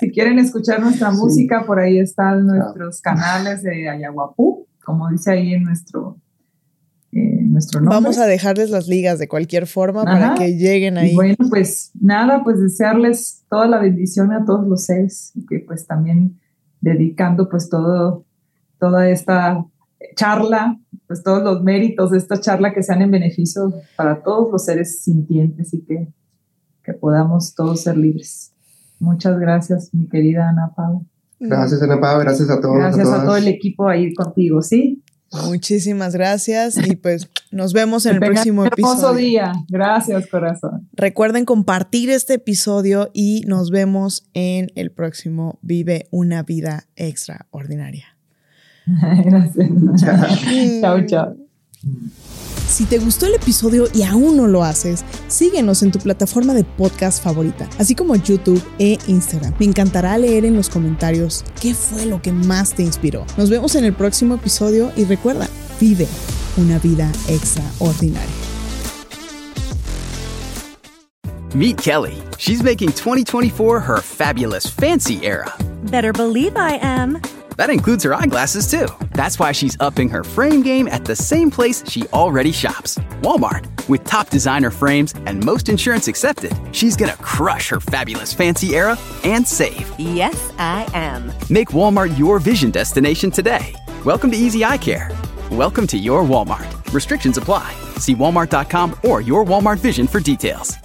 si quieren escuchar nuestra música, por ahí están nuestros canales de Ayahuapú, como dice ahí en nuestro, eh, nuestro nombre. Vamos a dejarles las ligas de cualquier forma para que lleguen ahí. bueno, pues nada, pues desearles toda la bendición a todos los seres y que pues también dedicando pues todo, toda esta charla, pues todos los méritos de esta charla que sean en beneficio para todos los seres sintientes y que que podamos todos ser libres. Muchas gracias, mi querida Ana Pau. Gracias, Ana Pau, gracias a todos. Gracias a, todo el equipo ahí contigo, ¿sí? Muchísimas gracias y pues nos vemos en el próximo un hermoso episodio. día. Gracias, corazón. Recuerden compartir este episodio y nos vemos en el próximo Vive una vida extraordinaria. Gracias. chao, chao. Si te gustó el episodio y aún no lo haces, síguenos en tu plataforma de podcast favorita, así como YouTube e Instagram. Me encantará leer en los comentarios qué fue lo que más te inspiró. Nos vemos en el próximo episodio y recuerda, vive una vida extraordinaria. Meet Kelly. She's making 2024 her fabulous fancy era. Better believe I am. That includes her eyeglasses, too. That's why she's upping her frame game at the same place she already shops Walmart. With top designer frames and most insurance accepted, she's gonna crush her fabulous fancy era and save. Yes, I am. Make Walmart your vision destination today. Welcome to Easy Eye Care. Welcome to your Walmart. Restrictions apply. See walmart.com or your Walmart Vision for details.